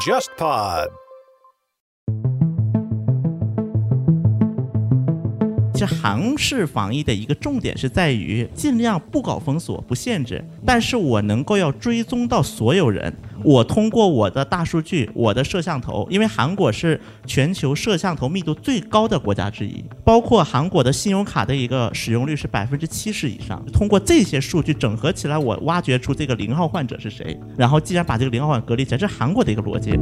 JustPod。其实韩式防疫的一个重点是在于尽量不搞封锁、不限制，但是我能够要追踪到所有人。我通过我的大数据、我的摄像头，因为韩国是全球摄像头密度最高的国家之一，包括韩国的信用卡的一个使用率是百分之七十以上。通过这些数据整合起来，我挖掘出这个零号患者是谁，然后既然把这个零号患者隔离起来，这是韩国的一个逻辑。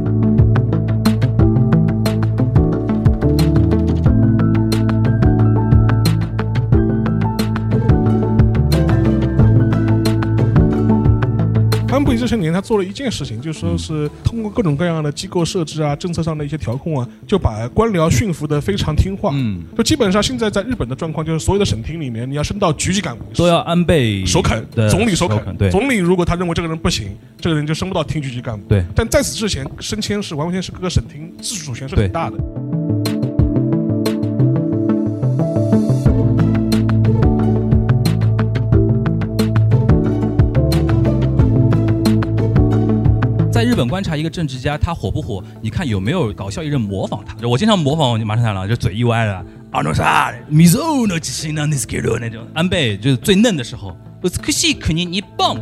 这些年，他做了一件事情，就说是通过各种各样的机构设置啊、政策上的一些调控啊，就把官僚驯服的非常听话。嗯，就基本上现在在日本的状况，就是所有的省厅里面，你要升到局级干部都要安倍首肯，总理首肯。对总理如果他认为这个人不行，这个人就升不到厅局级干部。对但在此之前，升迁是完完全是各个省厅自主权是很大的。在日本观察一个政治家，他火不火？你看有没有搞笑艺人模仿他？我经常模仿马上太郎，就嘴一歪的，啊，安倍就是最嫩的时候，可惜可你你棒。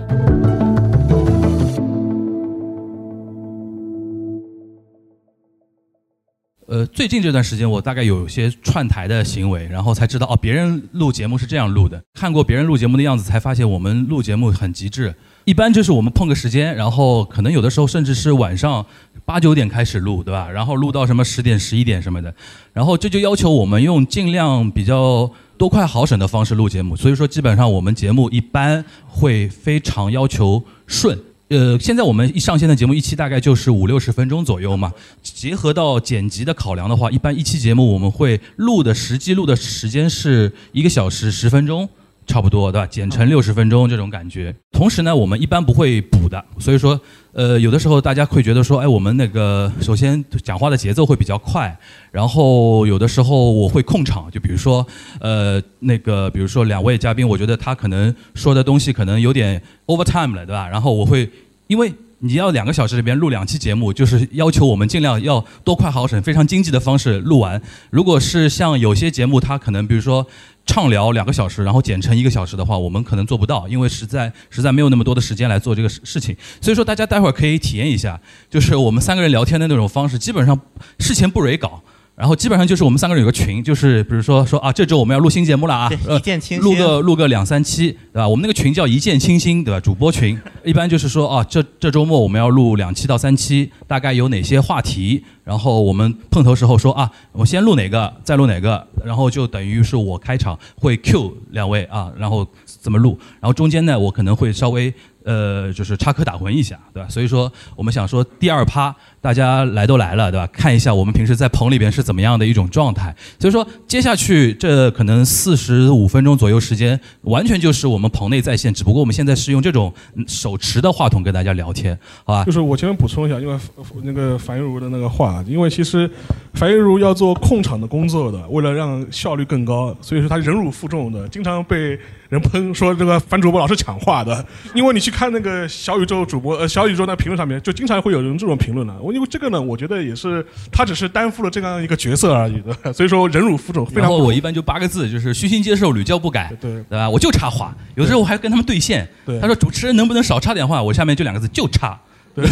呃，最近这段时间，我大概有些串台的行为，然后才知道哦，别人录节目是这样录的。看过别人录节目的样子，才发现我们录节目很极致。一般就是我们碰个时间，然后可能有的时候甚至是晚上八九点开始录，对吧？然后录到什么十点、十一点什么的，然后这就要求我们用尽量比较多快好省的方式录节目。所以说，基本上我们节目一般会非常要求顺。呃，现在我们一上线的节目一期大概就是五六十分钟左右嘛，结合到剪辑的考量的话，一般一期节目我们会录的实际录的时间是一个小时十分钟。差不多对吧？剪成六十分钟这种感觉。同时呢，我们一般不会补的，所以说，呃，有的时候大家会觉得说，哎，我们那个首先讲话的节奏会比较快，然后有的时候我会控场，就比如说，呃，那个比如说两位嘉宾，我觉得他可能说的东西可能有点 over time 了，对吧？然后我会因为。你要两个小时里边录两期节目，就是要求我们尽量要多快好省、非常经济的方式录完。如果是像有些节目，它可能比如说畅聊两个小时，然后剪成一个小时的话，我们可能做不到，因为实在实在没有那么多的时间来做这个事事情。所以说，大家待会儿可以体验一下，就是我们三个人聊天的那种方式，基本上事前不蕊稿。然后基本上就是我们三个人有个群，就是比如说说啊，这周我们要录新节目了啊，对一键清新录个录个两三期，对吧？我们那个群叫一见倾心，对吧？主播群一般就是说啊，这这周末我们要录两期到三期，大概有哪些话题？然后我们碰头时候说啊，我先录哪个，再录哪个，然后就等于是我开场会 Q 两位啊，然后怎么录？然后中间呢，我可能会稍微呃，就是插科打诨一下，对吧？所以说我们想说第二趴大家来都来了，对吧？看一下我们平时在棚里边是怎么样的一种状态。所以说接下去这可能四十五分钟左右时间，完全就是我们棚内在线，只不过我们现在是用这种手持的话筒跟大家聊天，好吧就？是我前面补充一下，因为那个樊玉茹的那个话，因为其实樊玉茹要做控场的工作的，为了让效率更高，所以说她忍辱负重的，经常被人喷说这个樊主播老是抢话的。因为你去看那个小宇宙主播呃小宇宙那评论上面，就经常会有人这种评论的。我因为这个呢，我觉得也是他只是担负了这样一个角色而已的，所以说忍辱负重非常。然后我一般就八个字，就是虚心接受，屡教不改，对对吧？我就插话，有的时候我还跟他们对线，对他说主持人能不能少插点话？我下面就两个字，就插。对，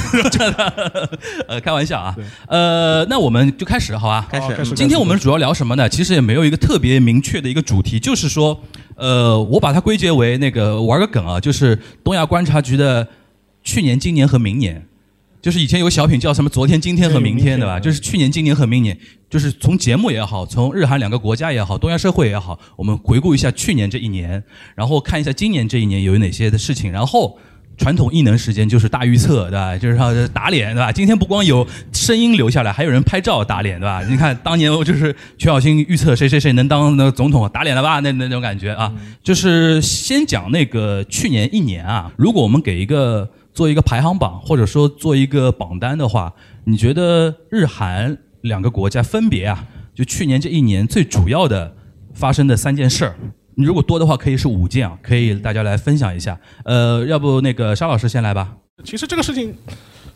呃，开玩笑啊对。呃，那我们就开始好吧？开始今天我们主要聊什么呢？其实也没有一个特别明确的一个主题，就是说，呃，我把它归结为那个玩个梗啊，就是东亚观察局的去年、今年和明年。就是以前有个小品叫什么“昨天、今天和明天”，对吧？就是去年、今年和明年，就是从节目也好，从日韩两个国家也好，东亚社会也好，我们回顾一下去年这一年，然后看一下今年这一年有哪些的事情，然后。传统异能时间就是大预测，对吧？就是说打脸，对吧？今天不光有声音留下来，还有人拍照打脸，对吧？你看当年我就是全小新预测谁谁谁能当那个总统，打脸了吧？那那种感觉啊，就是先讲那个去年一年啊，如果我们给一个做一个排行榜，或者说做一个榜单的话，你觉得日韩两个国家分别啊，就去年这一年最主要的发生的三件事儿，你如果多的话，可以是五件啊，可以大家来分享一下。呃，要不那个沙老师先来吧。其实这个事情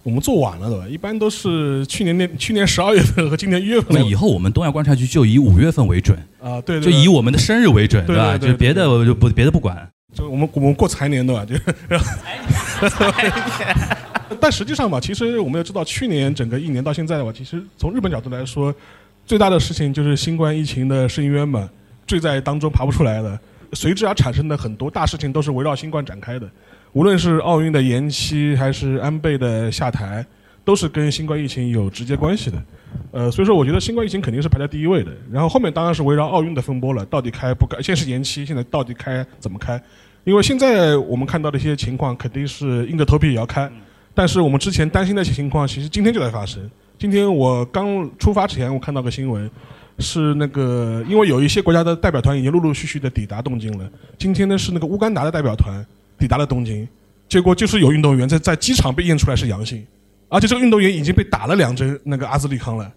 我们做晚了，对吧？一般都是去年那去年十二月份和今年一月份那以后我们东亚观察局就以五月份为准，啊，对，对就以我们的生日为准，吧？对对对就别的我就不别的不管。就我们我们过财年对吧？就，但实际上吧，其实我们要知道，去年整个一年到现在的话，其实从日本角度来说，最大的事情就是新冠疫情的深渊嘛，坠在当中爬不出来的，随之而产生的很多大事情都是围绕新冠展开的，无论是奥运的延期，还是安倍的下台，都是跟新冠疫情有直接关系的。呃，所以说我觉得新冠疫情肯定是排在第一位的，然后后面当然是围绕奥运的风波了，到底开不开？先是延期，现在到底开怎么开？因为现在我们看到的一些情况，肯定是硬着头皮也要开，但是我们之前担心的一些情况，其实今天就在发生。今天我刚出发前，我看到个新闻，是那个因为有一些国家的代表团已经陆陆续续的抵达东京了，今天呢是那个乌干达的代表团抵达了东京，结果就是有运动员在在机场被验出来是阳性，而且这个运动员已经被打了两针那个阿兹利康了。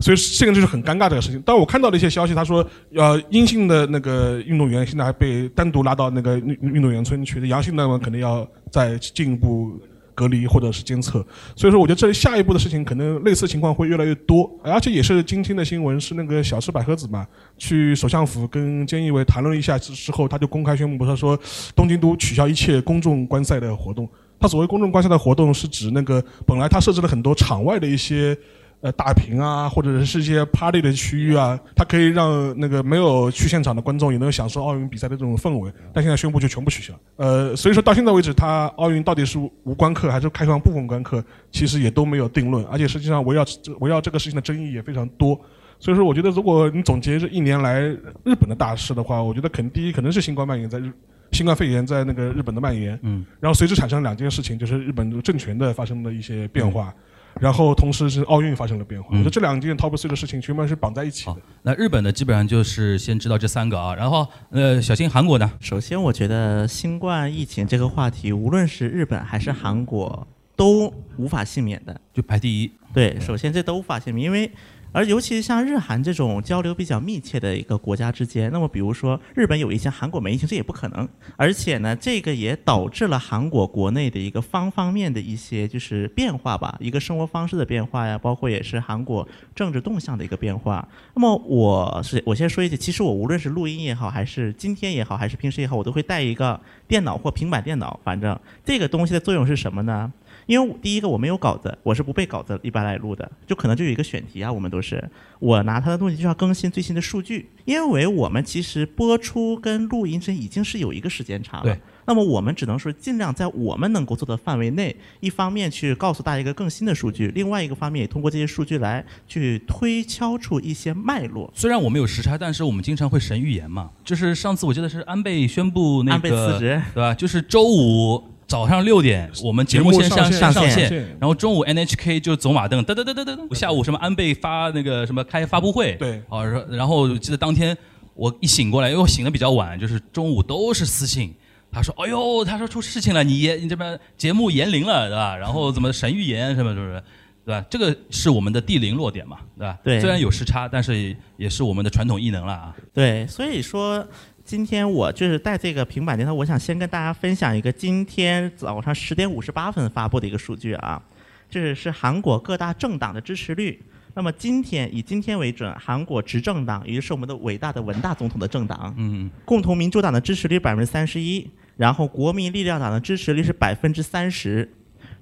所以这个就是很尴尬这个事情。但我看到了一些消息，他说，呃，阴性的那个运动员现在还被单独拉到那个运运动员村去，阳性的呢可能要再进一步隔离或者是监测。所以说，我觉得这下一步的事情可能类似情况会越来越多，而且也是今天的新闻是那个小池百合子嘛，去首相府跟菅义伟谈论了一下之之后，他就公开宣布，他说东京都取消一切公众观赛的活动。他所谓公众观赛的活动是指那个本来他设置了很多场外的一些。呃，大屏啊，或者是一些 party 的区域啊，它可以让那个没有去现场的观众也能享受奥运比赛的这种氛围。但现在宣布就全部取消。呃，所以说到现在为止，它奥运到底是无观客还是开放部分观客，其实也都没有定论。而且实际上围绕围绕这个事情的争议也非常多。所以说，我觉得如果你总结这一年来日本的大事的话，我觉得肯第一可能是新冠蔓延在日，新冠肺炎在那个日本的蔓延，嗯，然后随之产生两件事情，就是日本的政权的发生了一些变化。然后同时是奥运发生了变化，我觉得这两件 top three 的事情全部是绑在一起的。那日本的基本上就是先知道这三个啊，然后呃，小新韩国呢？首先，我觉得新冠疫情这个话题，无论是日本还是韩国，都无法幸免的。就排第一。对，首先这都无法幸免，因为而尤其像日韩这种交流比较密切的一个国家之间，那么比如说日本有一些韩国没疫情，这也不可能。而且呢，这个也导致了韩国国内的一个方方面的一些就是变化吧，一个生活方式的变化呀，包括也是韩国政治动向的一个变化。那么我是我先说一句，其实我无论是录音也好，还是今天也好，还是平时也好，我都会带一个电脑或平板电脑，反正这个东西的作用是什么呢？因为第一个我没有稿子，我是不背稿子一般来录的，就可能就有一个选题啊，我们都是我拿他的东西就要更新最新的数据，因为我们其实播出跟录音这已经是有一个时间差了。对。那么我们只能说尽量在我们能够做的范围内，一方面去告诉大家一个更新的数据，另外一个方面也通过这些数据来去推敲出一些脉络。虽然我们有时差，但是我们经常会神预言嘛。就是上次我记得是安倍宣布那个安倍辞职，对吧？就是周五。早上六点，我们节目先上上上线，然后中午 NHK 就走马灯，噔噔噔噔噔，下午什么安倍发那个什么开发布会，对，啊，然后记得当天我一醒过来，因为我醒的比较晚，就是中午都是私信，他说，哎呦，他说出事情了，你延你这边节目延龄了，对吧？然后怎么神预言什么什么，对吧？这个是我们的地零落点嘛，对吧？对，虽然有时差，但是也是我们的传统异能了啊。对，所以说。今天我就是带这个平板电脑，我想先跟大家分享一个今天早上十点五十八分发布的一个数据啊，这是韩国各大政党的支持率。那么今天以今天为准，韩国执政党，也就是我们的伟大的文大总统的政党，嗯，共同民主党的支持率百分之三十一，然后国民力量党的支持率是百分之三十。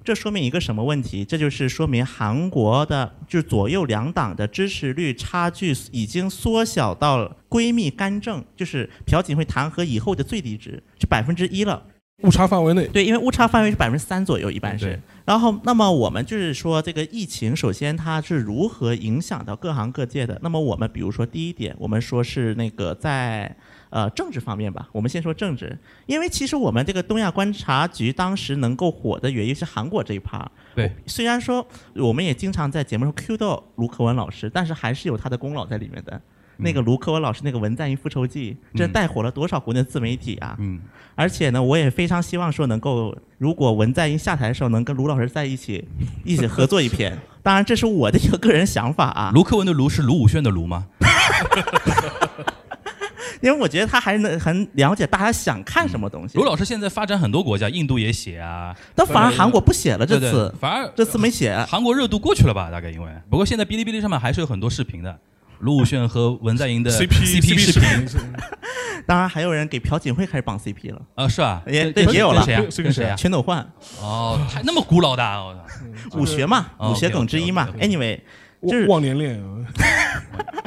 这说明一个什么问题？这就是说明韩国的，就是左右两党的支持率差距已经缩小到闺蜜干政，就是朴槿惠弹劾以后的最低值，是百分之一了。误差范围内，对，因为误差范围是百分之三左右，一般是。然后，那么我们就是说，这个疫情首先它是如何影响到各行各业的？那么我们比如说第一点，我们说是那个在。呃，政治方面吧，我们先说政治，因为其实我们这个东亚观察局当时能够火的原因是韩国这一趴。对，虽然说我们也经常在节目上 Q 到卢克文老师，但是还是有他的功劳在里面的。那个卢克文老师那个文在寅复仇记，这带火了多少国内自媒体啊！嗯。而且呢，我也非常希望说能够，如果文在寅下台的时候能跟卢老师在一起，一起合作一篇。当然，这是我的一个个人想法啊。卢克文的卢是卢武铉的卢吗？因为我觉得他还能很了解大家想看什么东西卢。老师现在发展很多国家，印度也写啊，但反而韩国不写了，这对对次反而这次没写。韩国热度过去了吧？大概因为，不过现在哔哩哔哩上面还是有很多视频的，卢武铉和文在寅的 CP CP 视频频，当然还有人给朴槿惠开始绑 CP 了，啊，是吧？也对也有了跟谁啊？是跟谁啊？全斗焕、哦，还那么古老的啊，我操武学嘛，哦武学梗之一嘛。Anyway，就是忘年恋啊，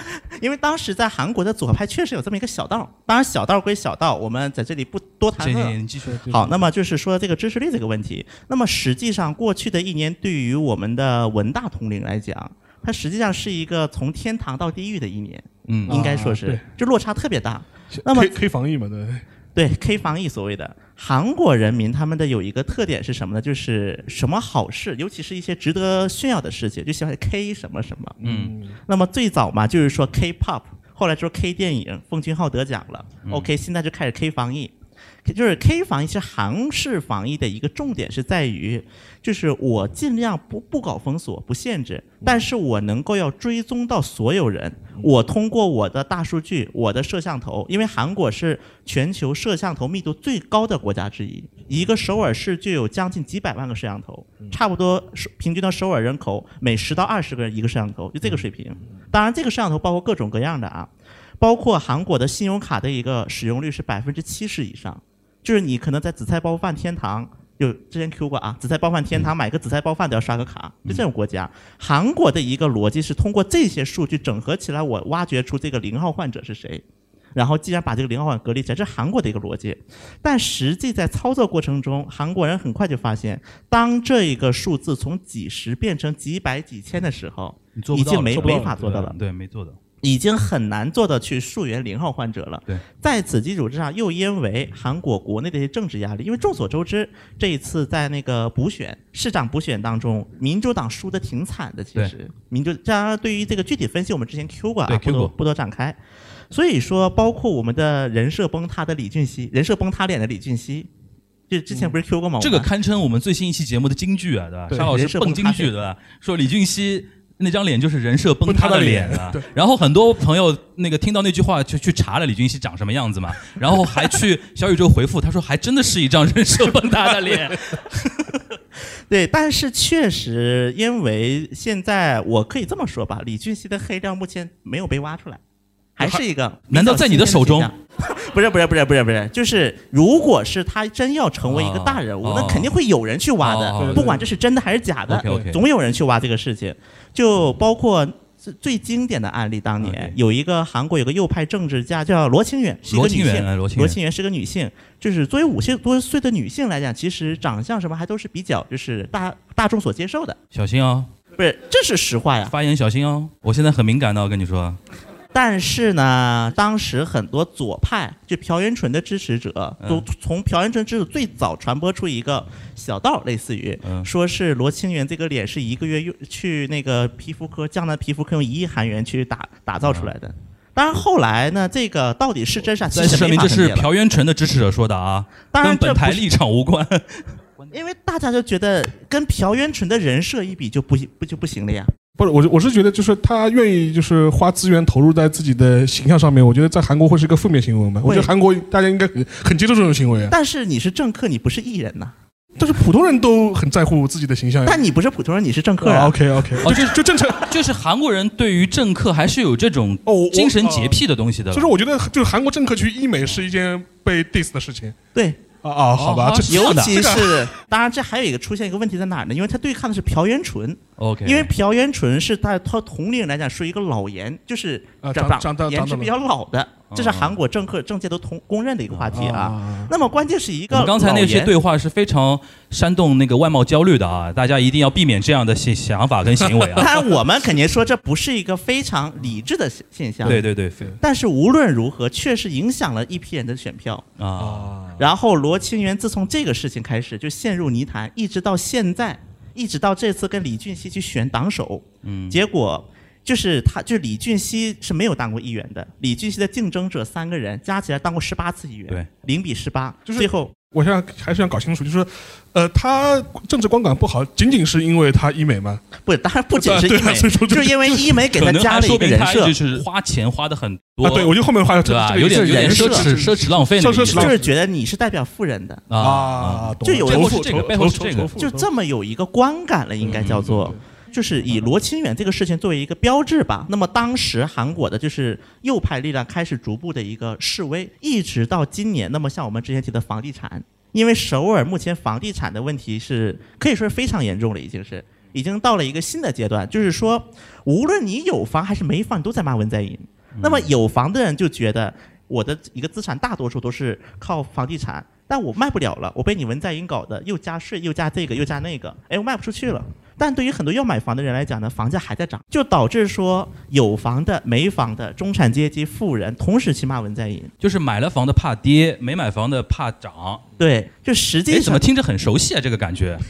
因为当时在韩国的左派确实有这么一个小道，当然小道归小道，我们在这里不多谈论。好，那么就是说这个支持率这个问题。那么实际上，过去的一年对于我们的文大统领来讲，它实际上是一个从天堂到地狱的一年，嗯应该说是，就落差特别大。那么可以防疫嘛，对，对 K 防疫所谓的韩国人民，他们的有一个特点是什么呢？就是什么好事，尤其是一些值得炫耀的事情，就喜欢 K 什么什么。嗯，那么最早嘛，就是说 K-pop，后来说 K 电影，奉俊昊得奖了。OK，现在就开始 K 防疫。就是 K 防疫是韩式防疫的一个重点是在于，就是我尽量不不搞封锁、不限制，但是我能够要追踪到所有人。我通过我的大数据、我的摄像头，因为韩国是全球摄像头密度最高的国家之一，一个首尔市就有将近几百万个摄像头，差不多是平均到首尔人口每十到二十个人一个摄像头，就这个水平。当然，这个摄像头包括各种各样的啊，包括韩国的信用卡的一个使用率是百分之七十以上，就是你可能在紫菜包饭天堂。就之前 Q 过啊，紫菜包饭天堂买个紫菜包饭都要刷个卡，就这种国家。韩国的一个逻辑是通过这些数据整合起来，我挖掘出这个零号患者是谁，然后既然把这个零号患者隔离起来，这是韩国的一个逻辑。但实际在操作过程中，韩国人很快就发现，当这一个数字从几十变成几百几千的时候，已经没没法做到了。对，没做到。已经很难做到去溯源零号患者了。对，在此基础之上，又因为韩国国内的一些政治压力，因为众所周知，这一次在那个补选市长补选当中，民主党输的挺惨的。其实，民主当然对于这个具体分析，我们之前 Q 过啊，不多不多展开。所以说，包括我们的人设崩塌的李俊熙，人设崩塌脸的李俊熙，就之前不是 Q 过吗？这个堪称我们最新一期节目的金句啊，对吧？对沙老师蹦金句，对吧？说李俊熙那张脸就是人设崩塌的脸啊对。然后很多朋友那个听到那句话就去查了李俊熙长什么样子嘛，然后还去小宇宙回复，他说还真的是一张人设崩塌的脸。对，但是确实，因为现在我可以这么说吧，李俊熙的黑料目前没有被挖出来，还是一个难道在你的手中？不是不是不是不是不是，就是如果是他真要成为一个大人物，哦那肯定会有人去挖的，哦不管这是真的还是假的总有人去挖这个事情。就包括最最经典的案例，当年有一个韩国有个右派政治家叫罗清远，是一个罗清女性，源哎罗清远罗清源是个女性，就是作为五十多岁的女性来讲，其实长相什么还都是比较就是大大众所接受的，小心哦，不是，这是实话呀。发言小心哦。我现在很敏感的，我跟你说。但是呢，当时很多左派就朴元淳的支持者，嗯都从朴元淳支持最早传播出一个小道，类似于嗯说是罗清源这个脸是一个月用去那个皮肤科江南皮肤科用一亿韩元去打打造出来的。当然后来呢，这个到底是真是假，其实再次声明，这是朴元淳的支持者说的啊，当然本台立场无关。因为大家就觉得跟朴元淳的人设一比就不不就不行了呀。不是我，我是觉得就是他愿意就是花资源投入在自己的形象上面，我觉得在韩国会是一个负面新闻吧。我觉得韩国大家应该很很接受这种行为啊，但是你是政客，你不是艺人呐、但是普通人都很在乎自己的形象呀。但你不是普通人，你是政客啊。OK OK，哦就就正常。就是韩国人对于政客还是有这种哦精神洁癖的东西的。所以说，我觉得就是韩国政客去医美是一件被 diss 的事情对，啊啊，好吧，尤其是，当然这还有一个出现一个问题在哪儿呢？因为他对抗的是朴元淳，OK，因为朴元淳是在他同龄人来讲属于一个老颜，就是啊长长长长长得颜值比较老的，这是哦韩国政客政界都同公认的一个话题啊。啊那么关键是一个刚才那些对话是非常煽动那个外貌焦虑的啊，大家一定要避免这样的想想法跟行为啊 当啊。然我们肯定说这不是一个非常理智的现现象。对对对，但是无论如何，确实影响了一批人的选票。啊，啊，然后罗清源自从这个事情开始就陷入泥潭，一直到现在，一直到这次跟李俊熙去选党首，嗯，结果就是他，就是李俊熙是没有当过议员的，李俊熙的竞争者三个人加起来当过十八次议员，对，零比十八，就是最后。我现在还是想搞清楚，就是，呃，他政治观感不好，仅仅是因为他医美吗？不，当然不仅是 医美，就是因为医美给他加了一个人设。就，是花钱花的很多，啊，对，我觉得后面的话对吧？这个有点有点人设奢侈奢侈浪费那个意思。奢侈浪就是觉得你是代表富人的，啊就有仇富背后是这个背后是这个仇仇富就这么有一个观感了，应该叫做。就是以罗清远这个事情作为一个标志吧。那么当时韩国的就是右派力量开始逐步的一个示威，一直到今年。那么像我们之前提的房地产，因为首尔目前房地产的问题是可以说是非常严重了，已经是已经到了一个新的阶段，就是说无论你有房还是没房，你都在骂文在寅。那么有房的人就觉得我的一个资产大多数都是靠房地产，但我卖不了了，我被你文在寅搞的又加税又加这个又加那个，哎，我卖不出去了。但对于很多要买房的人来讲呢，房价还在涨，就导致说有房的、没房的、中产阶级、富人同时去骂文在寅。就是买了房的怕跌，没买房的怕涨。对，就实哎，际上怎么听着很熟悉啊？这个感觉。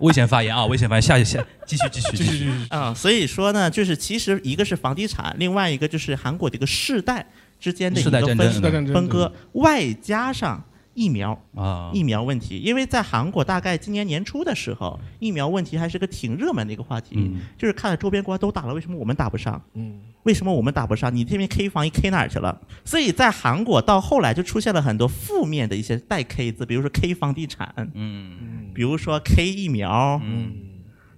危险发言啊！危险发言，下一下继续继续继续。继续，啊、所以说呢，就是其实一个是房地产，另外一个就是韩国的一个世代之间的一个分战争代战争分割，外加上疫苗。啊，疫苗问题，因为在韩国大概今年年初的时候，疫苗问题还是个挺热门的一个话题，嗯就是看了周边国家都打了，为什么我们打不上？嗯，为什么我们打不上？你这边 K 防疫 K 哪儿去了？所以在韩国到后来就出现了很多负面的一些带 K 字，比如说 K 房地产，嗯比如说 K 疫苗，嗯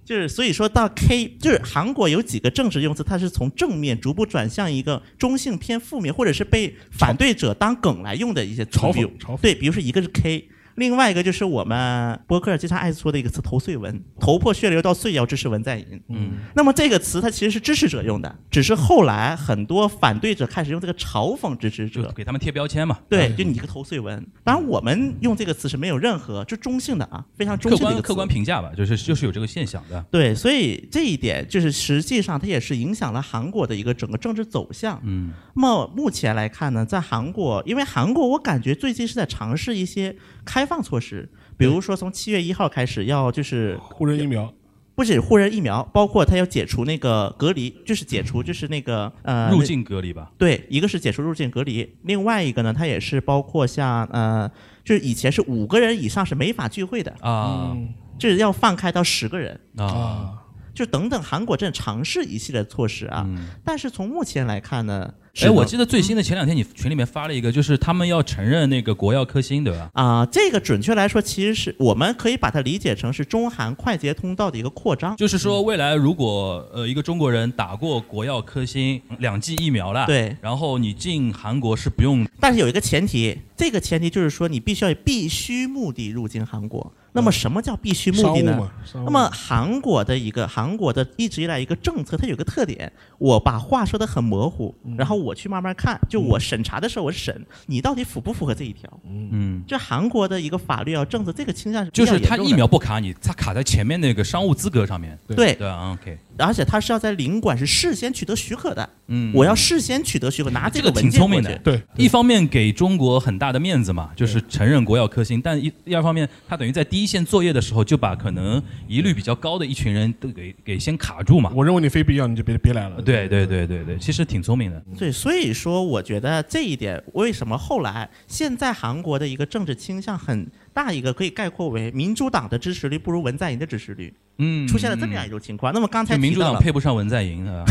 就是所以说到 K，就是韩国有几个政治用词，它是从正面逐步转向一个中性偏负面，或者是被反对者当梗来用的一些嘲讽对，比如说一个是 K。另外一个就是我们博客经常爱说的一个词“头碎文”，头破血流到碎要支持文在寅。嗯，那么这个词它其实是支持者用的，只是后来很多反对者开始用这个嘲讽支持者。给他们贴标签嘛。对，就你一个头碎文。当然，我们用这个词是没有任何就中性的啊，非常中性的一个客观客观评价吧，就是就是有这个现象的。对，所以这一点就是实际上它也是影响了韩国的一个整个政治走向。嗯那么目前来看呢，在韩国，因为韩国我感觉最近是在尝试一些开放措施，比如说从七月一号开始要就是护人疫苗，不止互认疫苗，包括他要解除那个隔离，就是解除就是那个呃入境隔离吧。对，一个是解除入境隔离，另外一个呢，它也是包括像呃，就是以前是五个人以上是没法聚会的，啊。嗯就是要放开到十个人。啊，啊，就等等，韩国正尝试一系列措施啊，嗯。但是从目前来看呢，哎，我记得最新的前两天你群里面发了一个，就是他们要承认那个国药科兴，对吧？啊、这个准确来说，其实是我们可以把它理解成是中韩快捷通道的一个扩张。就是说，未来如果呃一个中国人打过国药科兴两剂疫苗了，对，然后你进韩国是不用但是有一个前提，这个前提就是说你必须要以必须目的入境韩国。那么什么叫必须目的呢？那么韩国的一个韩国的一直以来一个政策，它有个特点，我把话说的很模糊，然后我去慢慢看，就我审查的时候我审你到底符不符合这一条。嗯，这韩国的一个法律啊政策，这个倾向是就是他疫较严重的。苗不卡你，他卡在前面那个商务资格上面，对，对啊，OK，而且他是要在领馆是事先取得许可的，嗯，我要事先取得许可，拿这个个文挺聪明的件过去。对，一方面给中国很大的面子嘛，就是承认国药科兴，但一第二方面，他等于在第一线作业的时候，就把可能疑虑比较高的一群人都给给先卡住嘛。我认为你非必要你就别别来了。对对对对对，其实挺聪明的。对，所以说我觉得这一点，为什么后来现在韩国的一个政治倾向很大一个可以概括为民主党的支持率不如文在寅的支持率，嗯，出现了这么样一种情况。那么刚才民主党配不上文在寅啊。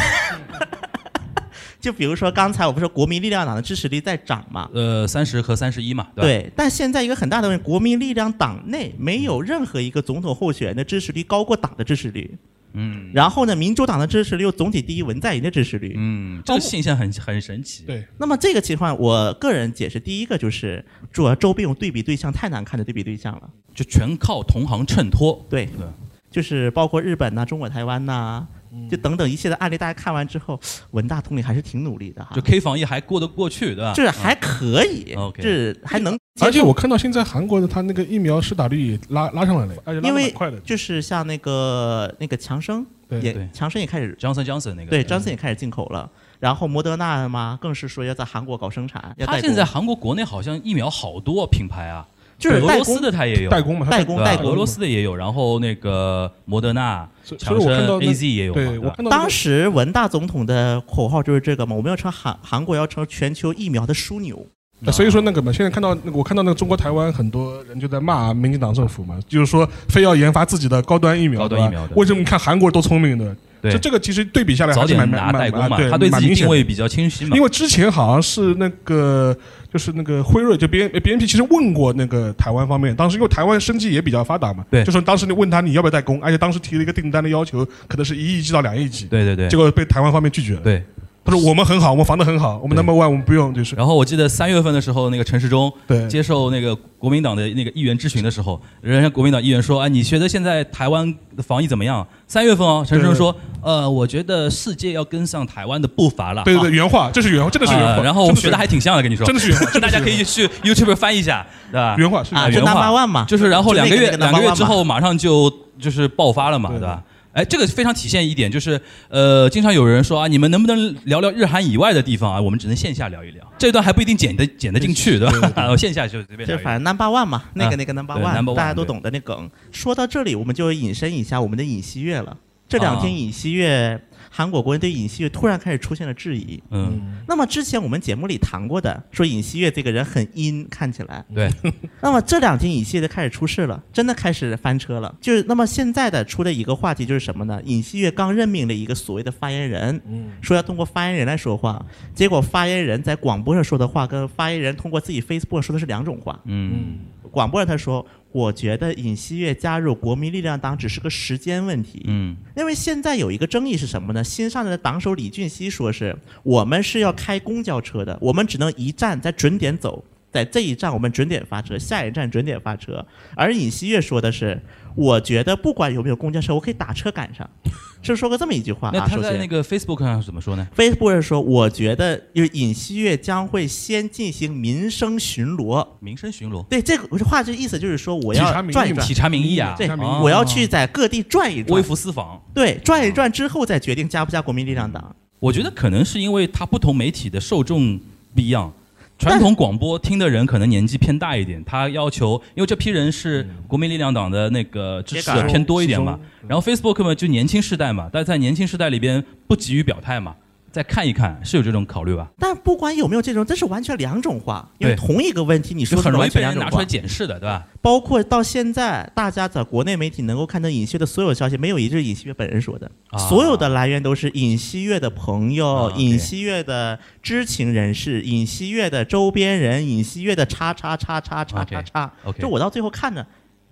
就比如说刚才我不是说国民力量党的支持率在涨嘛？呃，三十和三十一嘛，对？对，但现在一个很大的问题，国民力量党内没有任何一个总统候选人的支持率高过党的支持率。嗯然后呢，民主党的支持率又总体低于文在寅的支持率。嗯，这个现象很很神奇。对，那么这个情况，我个人解释，第一个就是主要周边有对比对象太难看的对比对象了。就全靠同行衬托。对，对，就是包括日本呐、中国台湾呐、就等等一切的案例，大家看完之后，文大统领还是挺努力的哈，就 K 防疫还过得过去，对吧？就是还可以，嗯 OK 就是还能。而且我看到现在韩国的他那个疫苗施打率也拉拉上来了，而且拉快的。就是像那个那个强生对。也对。强生也开始 Johnson Johnson 那个。对张森也开始进口了，然后摩德纳嘛更是说要在韩国搞生产，他现在韩国国内好像疫苗好多品牌啊，就是俄罗斯的他也有，代工嘛，他代工代工俄罗斯的也有，然后那个摩德纳、所以所强生、以我看到那 AZ 也有嘛，对？我看到当时文大总统的口号就是这个嘛，我们要成韩韩国要成全球疫苗的枢纽。那所以说那个嘛，现在看到我看到那个中国台湾很多人就在骂民进党政府嘛，就是说非要研发自己的高端疫苗，对吧高端疫苗为什么你看韩国多聪明的？对这这个其实对比下来早还是蛮蛮代工嘛，对，他对自己定位比较清晰嘛因。为之前好像是那个就是那个辉瑞就 B N B N P 其实问过那个台湾方面，当时因为台湾生技也比较发达嘛，对就说当时你问他你要不要代工，而且当时提了一个订单的要求，可能是一亿剂到两亿剂，对对对结果被台湾方面拒绝了。对。他说我们很好，我们防的很好，我们对 number one 我们不用，就是然后我记得三月份的时候，那个陈时中对接受那个国民党的那个议员质询的时候，人家国民党议员说：“啊，你觉得现在台湾的防疫怎么样？”三月份哦，陈时中说：“呃，我觉得世界要跟上台湾的步伐了。”对对对，原话，这是原话，真的是原话。啊然后我们学的还挺像的，跟你说，真的是原话，大家可以去 YouTube 翻一下，对吧？原话是啊，就原话嘛，就是然后两个月两个月之后，马上就就是爆发了嘛，对对吧？哎，这个非常体现一点，就是呃，经常有人说啊，你们能不能聊聊日韩以外的地方啊？我们只能线下聊一聊，这段还不一定剪得剪得进去，对吧？我线下就随便聊。就反正 number one 嘛，那个啊那个 number one，大家都懂的那梗。说到这里，我们就引申一下我们的尹锡悦了。这两天啊尹锡悦，韩国国人对尹锡悦突然开始出现了质疑。嗯，那么之前我们节目里谈过的，说尹锡悦这个人很阴，看起来。对，那么这两天尹锡悦开始出事了，真的开始翻车了。就是那么现在的出的一个话题就是什么呢？尹锡悦刚任命了一个所谓的发言人，说要通过发言人来说话，结果发言人在广播上说的话跟发言人通过自己 Facebook 说的是两种话。嗯广播上他说：“我觉得尹锡悦加入国民力量党只是个时间问题。”嗯因为现在有一个争议是什么呢？新上任的党首李俊熙说是我们是要开公交车的，我们只能一站在准点走，在这一站我们准点发车，下一站准点发车。而尹锡悦说的是，我觉得不管有没有公交车，我可以打车赶上，是说过这么一句话啊。那他在那个 Facebook 上是怎么说呢？Facebook 是说，我觉得就是尹锡悦将会先进行民生巡逻。民生巡逻，对这个话，这意思就是说我要转一转体，察民意啊，对，哦我要去在各地转一转微，服私访。对，转一转之后再决定加不加国民力量党。我觉得可能是因为他不同媒体的受众不一样。传统广播听的人可能年纪偏大一点，他要求，因为这批人是国民力量党的那个支持者偏多一点嘛，然后 Facebook 嘛就年轻世代嘛，但是在年轻世代里边不急于表态嘛，再看一看是有这种考虑吧，但不管有没有这种，这是完全两种话，因为同一个问题，你说的完就很容易被人拿出来。检视的，对吧？包括到现在，大家在国内媒体能够看到尹锡悦的所有消息，没有一句是尹锡悦本人说的，啊所有的来源都是尹锡悦的朋友、啊尹锡悦的知情人士、尹锡悦的周边人、尹锡悦的叉叉叉叉叉叉叉。就我到最后看着，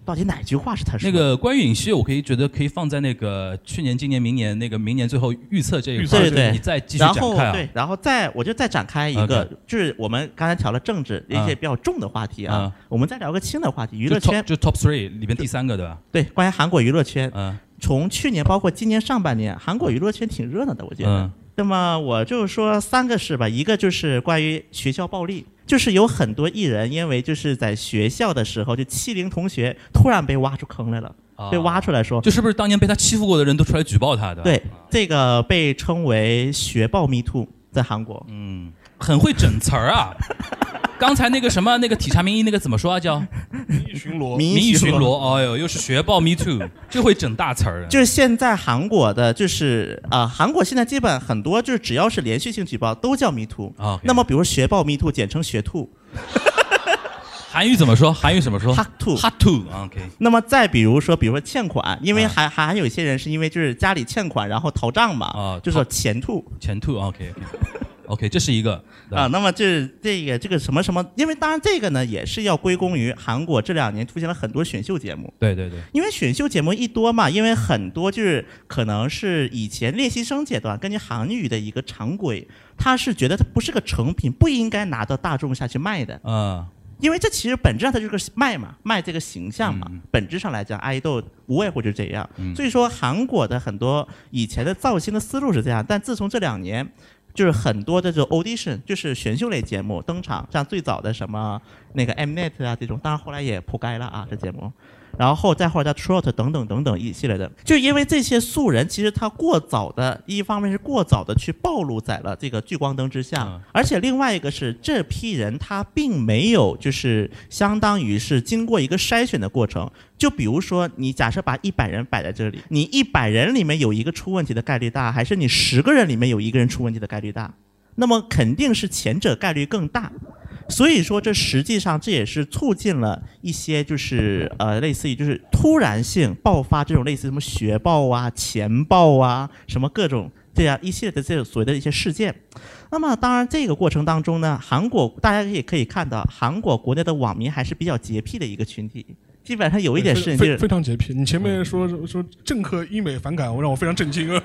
到底哪句话是他说的？那个关于尹锡悦，我可以觉得可以放在那个去年、今年、明年那个明年最后预测这一块，预测对对你再继续然展开啊。后对，然后再我就再展开一个就是我们刚才调了政治一些比较重的话题啊，嗯我们再聊个轻的话题，娱就乐圈。就 top three 里边第三个，对吧？对，关于韩国娱乐圈，嗯从去年包括今年上半年，韩国娱乐圈挺热闹的，我觉得。嗯那么我就说三个事吧，一个就是关于学校暴力，就是有很多艺人因为就是在学校的时候就欺凌同学，突然被挖出坑来了，啊被挖出来说，就是不是当年被他欺负过的人都出来举报他的？对，这个被称为学报 me too，在韩国。嗯，很会整词儿啊。刚才那个什么那个体察民意那个怎么说啊？叫民意巡逻，民民意巡巡逻。哎呦，又是学报 me too，就会整大词儿。就是现在韩国的，就是啊、韩国现在基本很多就是只要是连续性举报都叫 me too。啊，那么比如学报 me too，简称学兔韩语怎么说？韩语怎么说 hot two。？hot to 啊 OK 那么再比如说，比如说欠款，因为啊还还还有一些人是因为就是家里欠款，然后逃账嘛，啊就说钱兔前 to OK OK 这是一个啊。那么这这个这个什么什么，因为当然这个呢也是要归功于韩国这两年出现了很多选秀节目，对对对，因为选秀节目一多嘛，因为很多就是可能是以前练习生阶段根据韩语的一个常规，他是觉得它不是个成品，不应该拿到大众下去卖的。嗯因为这其实本质上它就是个卖嘛，卖这个形象嘛。嗯本质上来讲，爱豆无外乎就是这样。嗯所以说，韩国的很多以前的造星的思路是这样，但自从这两年，就是很多的这种 audition，就是选秀类节目登场，像最早的什么那个 Mnet 啊这种，当然后来也铺盖了啊这节目。然后再后来的 Trot 等等等等一系列的，就因为这些素人，其实他过早的，一方面是过早的去暴露在了这个聚光灯之下，嗯而且另外一个是这批人他并没有就是相当于是经过一个筛选的过程。就比如说，你假设把一百人摆在这里，你一百人里面有一个出问题的概率大，还是你十个人里面有一个人出问题的概率大？那么肯定是前者概率更大。所以说，这实际上这也是促进了一些就是呃，类似于就是突然性爆发这种类似什么学报啊、钱报啊，什么各种这样一系列的这种所谓的一些事件。那么，当然这个过程当中呢，韩国大家也可以看到，韩国国内的网民还是比较洁癖的一个群体，基本上有一点事情就非是非常洁癖。你前面说说政客英美反感，我让我非常震惊啊！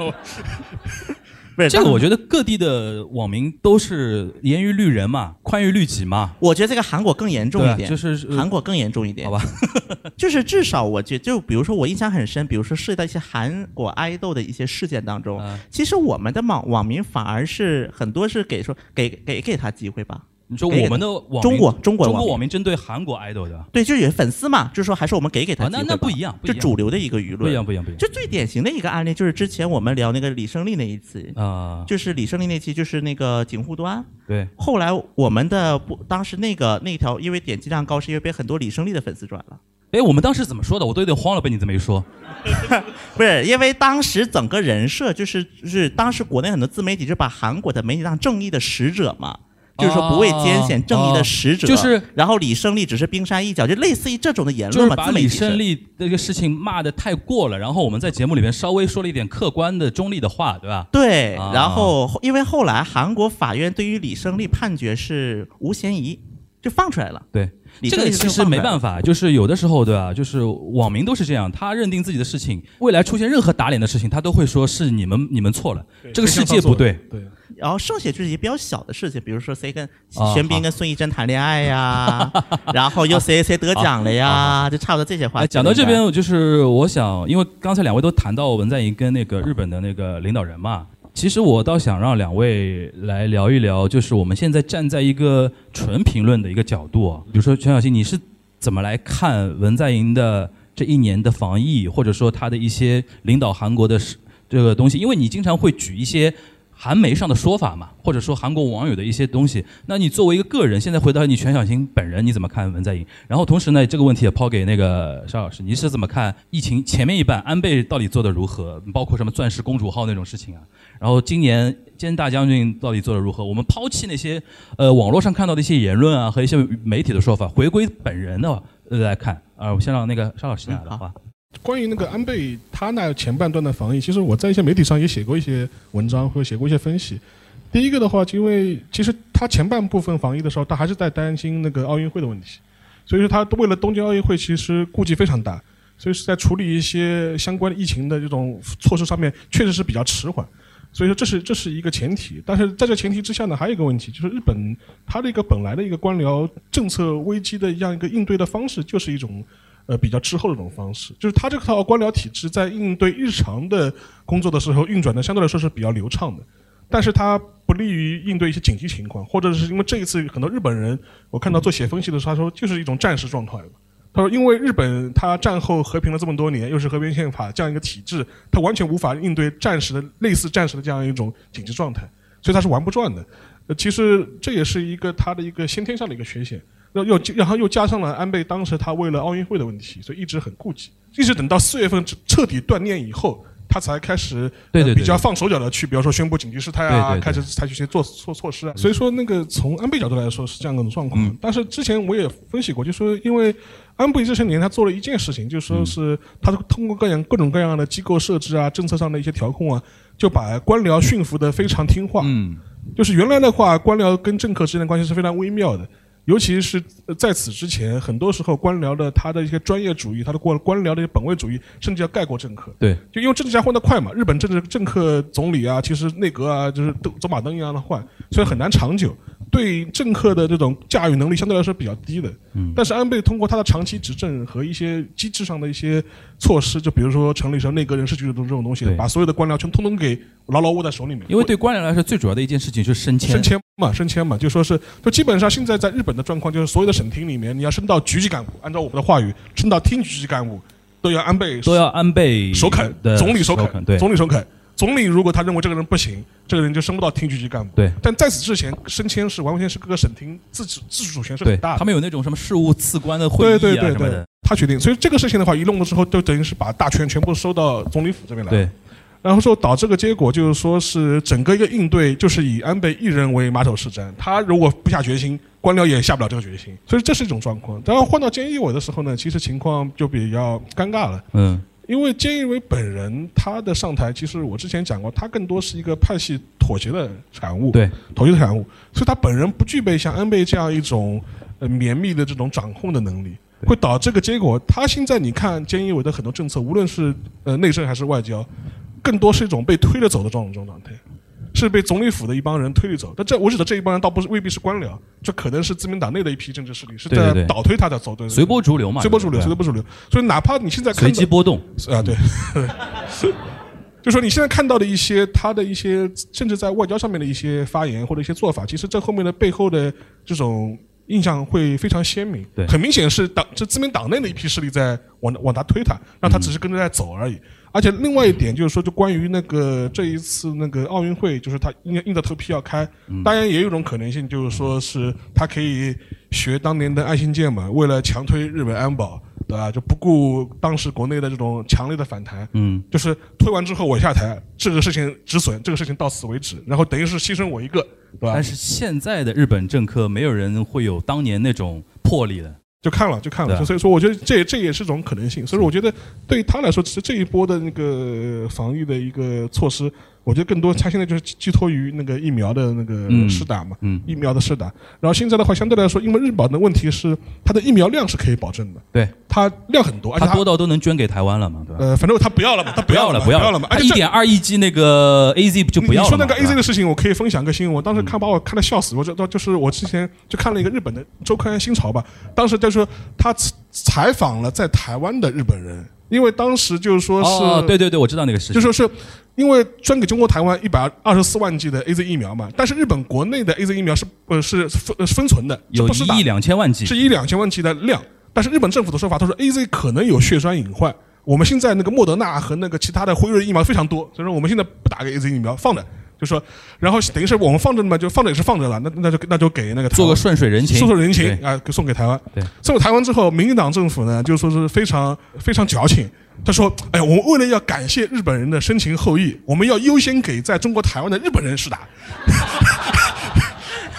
不是这个我觉得各地的网民都是严于律人嘛，宽于律己嘛，我觉得这个韩国更严重一点，就是呃韩国更严重一点，好吧？就是至少我觉就比如说我印象很深，比如说涉及到一些韩国爱豆的一些事件当中，嗯其实我们的网网民反而是很多是给说给给给他机会吧。你说我们的中国中国中网民国网民针对韩国 idol 的，对，就是有粉丝嘛，就是说还是我们给给他那那不一样，不一样，就主流的一个舆论不一样，不一样，不一样就最典型的一个案例，就是之前我们聊那个李胜利那一次，啊，就是李胜利那期，就是那个警护端。对，后来我们的不，当时那个那条因为点击量高，是因为被很多李胜利的粉丝转了。哎，我们当时怎么说的？我都有点慌了，被你这么一说。不是，因为当时整个人设就是就是当时国内很多自媒体就把韩国的媒体当正义的使者嘛，就是说不畏艰险、哦正义的使者，就是然后李胜利只是冰山一角，就类似于这种的言论嘛。就是把李自媒体是胜利这个事情骂的太过了，然后我们在节目里面稍微说了一点客观的、中立的话，对吧？对，啊然后因为后来韩国法院对于李胜利判决是无嫌疑，就放出来了。对，这个其实没办法，就是有的时候，对吧？就是网民都是这样，他认定自己的事情，未来出现任何打脸的事情，他都会说是你们你们错了，这个世界不对。对，然后剩下就是一些比较小的事情，比如说谁跟啊玄彬跟孙艺珍谈恋爱呀，然后又谁谁得奖了呀，就差不多这些话。哎，讲到这边，就是我想，因为刚才两位都谈到文在寅跟那个日本的那个领导人嘛，其实我倒想让两位来聊一聊，就是我们现在站在一个纯评论的一个角度，比如说全小新，你是怎么来看文在寅的这一年的防疫，或者说他的一些领导韩国的这个东西？因为你经常会举一些。韩媒上的说法嘛，或者说韩国网友的一些东西，那你作为一个个人，现在回到你全小新本人，你怎么看文在寅？然后同时呢，这个问题也抛给那个沙老师，你是怎么看疫情前面一半安倍到底做的如何？包括什么钻石公主号那种事情啊？然后今年菅大将军到底做的如何？我们抛弃那些呃网络上看到的一些言论啊和一些媒体的说法，回归本人的来看啊，我先让那个沙老师来的话。关于那个安倍他那前半段的防疫，其实我在一些媒体上也写过一些文章或者写过一些分析。第一个的话，就因为其实他前半部分防疫的时候，他还是在担心那个奥运会的问题，所以说他为了东京奥运会，其实顾忌非常大，所以是在处理一些相关疫情的这种措施上面，确实是比较迟缓。所以说这是这是一个前提，但是在这前提之下呢，还有一个问题，就是日本它的一个本来的一个官僚政策危机的这样一个应对的方式，就是一种呃比较滞后的这种方式，就是他这套官僚体制在应对日常的工作的时候运转的相对来说是比较流畅的，但是它不利于应对一些紧急情况，或者是因为这一次很多日本人，我看到做写分析的时候，他说就是一种战时状态。他说，因为日本它战后和平了这么多年，又是和平宪法这样一个体制，它完全无法应对战时的类似战时的这样一种紧急状态，所以它是玩不转的。呃，其实这也是一个它的一个先天上的一个缺陷。又又然后又加上了安倍当时他为了奥运会的问题，所以一直很顾忌，一直等到四月份彻底断念以后，他才开始对对对呃比较放手脚的去，比方说宣布紧急事态啊，对对对开始采取一些做措措施啊。所以说那个从安倍角度来说是这样的状况，嗯。但是之前我也分析过，就说因为安倍这些年他做了一件事情，就嗯说是他通过各样各种各样的机构设置啊、政策上的一些调控啊，就把官僚驯服的非常听话。嗯，就是原来的话，官僚跟政客之间的关系是非常微妙的，尤其是呃在此之前，很多时候官僚的他的一些专业主义，他的官官僚的一些本位主义，甚至要盖过政客。对，就因为政治家换得快嘛，日本政治政客总理啊，其实内阁啊，就是都走马灯一样的换，所以很难长久。对政客的这种驾驭能力相对来说比较低的。嗯但是安倍通过他的长期执政和一些机制上的一些措施，就比如说成立什么内阁人事局这种这种东西，把所有的官僚全通通给牢牢握在手里面。因为对官僚来说，最主要的一件事情就是升迁。升迁嘛，升迁嘛，就说是，就基本上现在在日本的状况就是，所有的省厅里面，你要升到局级干部，按照我们的话语，升到厅局级干部，都要安倍都要安倍首肯的，总理首肯，对，总理首肯。总理如果他认为这个人不行，这个人就升不到厅局级干部。对但在此之前，升迁是完全是各个省厅自主自主权是很大的。他们有那种什么事务次官的会议啊对对对对什么的，，他决定。所以这个事情的话，一弄了之后，就等于是把大权全部收到总理府这边来。对，然后说导致个结果就是说是整个一个应对就是以安倍一人为马首是瞻，他如果不下决心，官僚也下不了这个决心，所以这是一种状况。然后换到菅义伟的时候呢，其实情况就比较尴尬了。嗯因为菅义伟本人他的上台，其实我之前讲过，他更多是一个派系妥协的产物，对，妥协的产物，所以他本人不具备像安倍这样一种呃绵密的这种掌控的能力，会导致这个结果。他现在你看菅义伟的很多政策，无论是呃内政还是外交，更多是一种被推着走的这种这种状态。是被总理府的一帮人推着走，但这我指的这一帮人倒不是未必是官僚，这可能是自民党内的一批政治势力，是在倒推他的走的随波逐流嘛，随波逐流，随波逐流。所以哪怕你现在看随机波动，啊，对，就说你现在看到的一些他的一些，甚至在外交上面的一些发言或者一些做法，其实这后面的背后的这种印象会非常鲜明。对很明显是党这自民党内的一批势力在往往他推他，让他只是跟着在走而已。而且另外一点就是说，就关于那个这一次那个奥运会，就是他硬硬着头皮要开，当然也有一种可能性，就是说是他可以学当年的爱新觉嘛，为了强推日本安保，对吧？就不顾当时国内的这种强烈的反弹，嗯，就是推完之后我下台，这个事情止损，这个事情到此为止，然后等于是牺牲我一个，对吧但？是现在的日本政客，没有人会有当年那种魄力的。就看了就看了，所以说我觉得这这也是种可能性。所以说我觉得对于他来说，其实这一波的那个防御的一个措施，我觉得更多他现在就是寄托于那个疫苗的那个嗯施打嘛，嗯，疫苗的施打。然后现在的话，相对来说，因为日本的问题是它的疫苗量是可以保证的，对，它量很多，而且它他多到都能捐给台湾了嘛，对吧？呃，反正他不要了嘛，他 不要了，不要了嘛，而且一点二亿剂那个 AZ 就不要了？你说那个 AZ 的事情，我可以分享个新闻。我当时看把我看的笑死，我就就是我之前就看了一个日本的周刊《新潮》吧，当时就说他采访了在台湾的日本人，因为当时就是说是，哦，对对对，我知道那个事情，就说是因为捐给中国台湾一百二十四万剂的 AZ 疫苗嘛，但是日本国内的 AZ 疫苗是呃是分分存的，是有不是一亿两千万剂，是一两千万剂的量，但是日本政府的说法，他说 A Z 可能有血栓隐患。我们现在那个莫德纳和那个其他的辉瑞疫苗非常多，所以说我们现在不打个 A Z 疫苗，放着，就说，然后等于是我们放着嘛，就放着也是放着了，那那就那就给那个做个顺水人情，送送人情啊，给送给台湾。对，送给台湾之后，民进党政府呢就说是非常非常矫情。他说：“哎，我们为了要感谢日本人的深情厚谊，我们要优先给在中国台湾的日本人施打。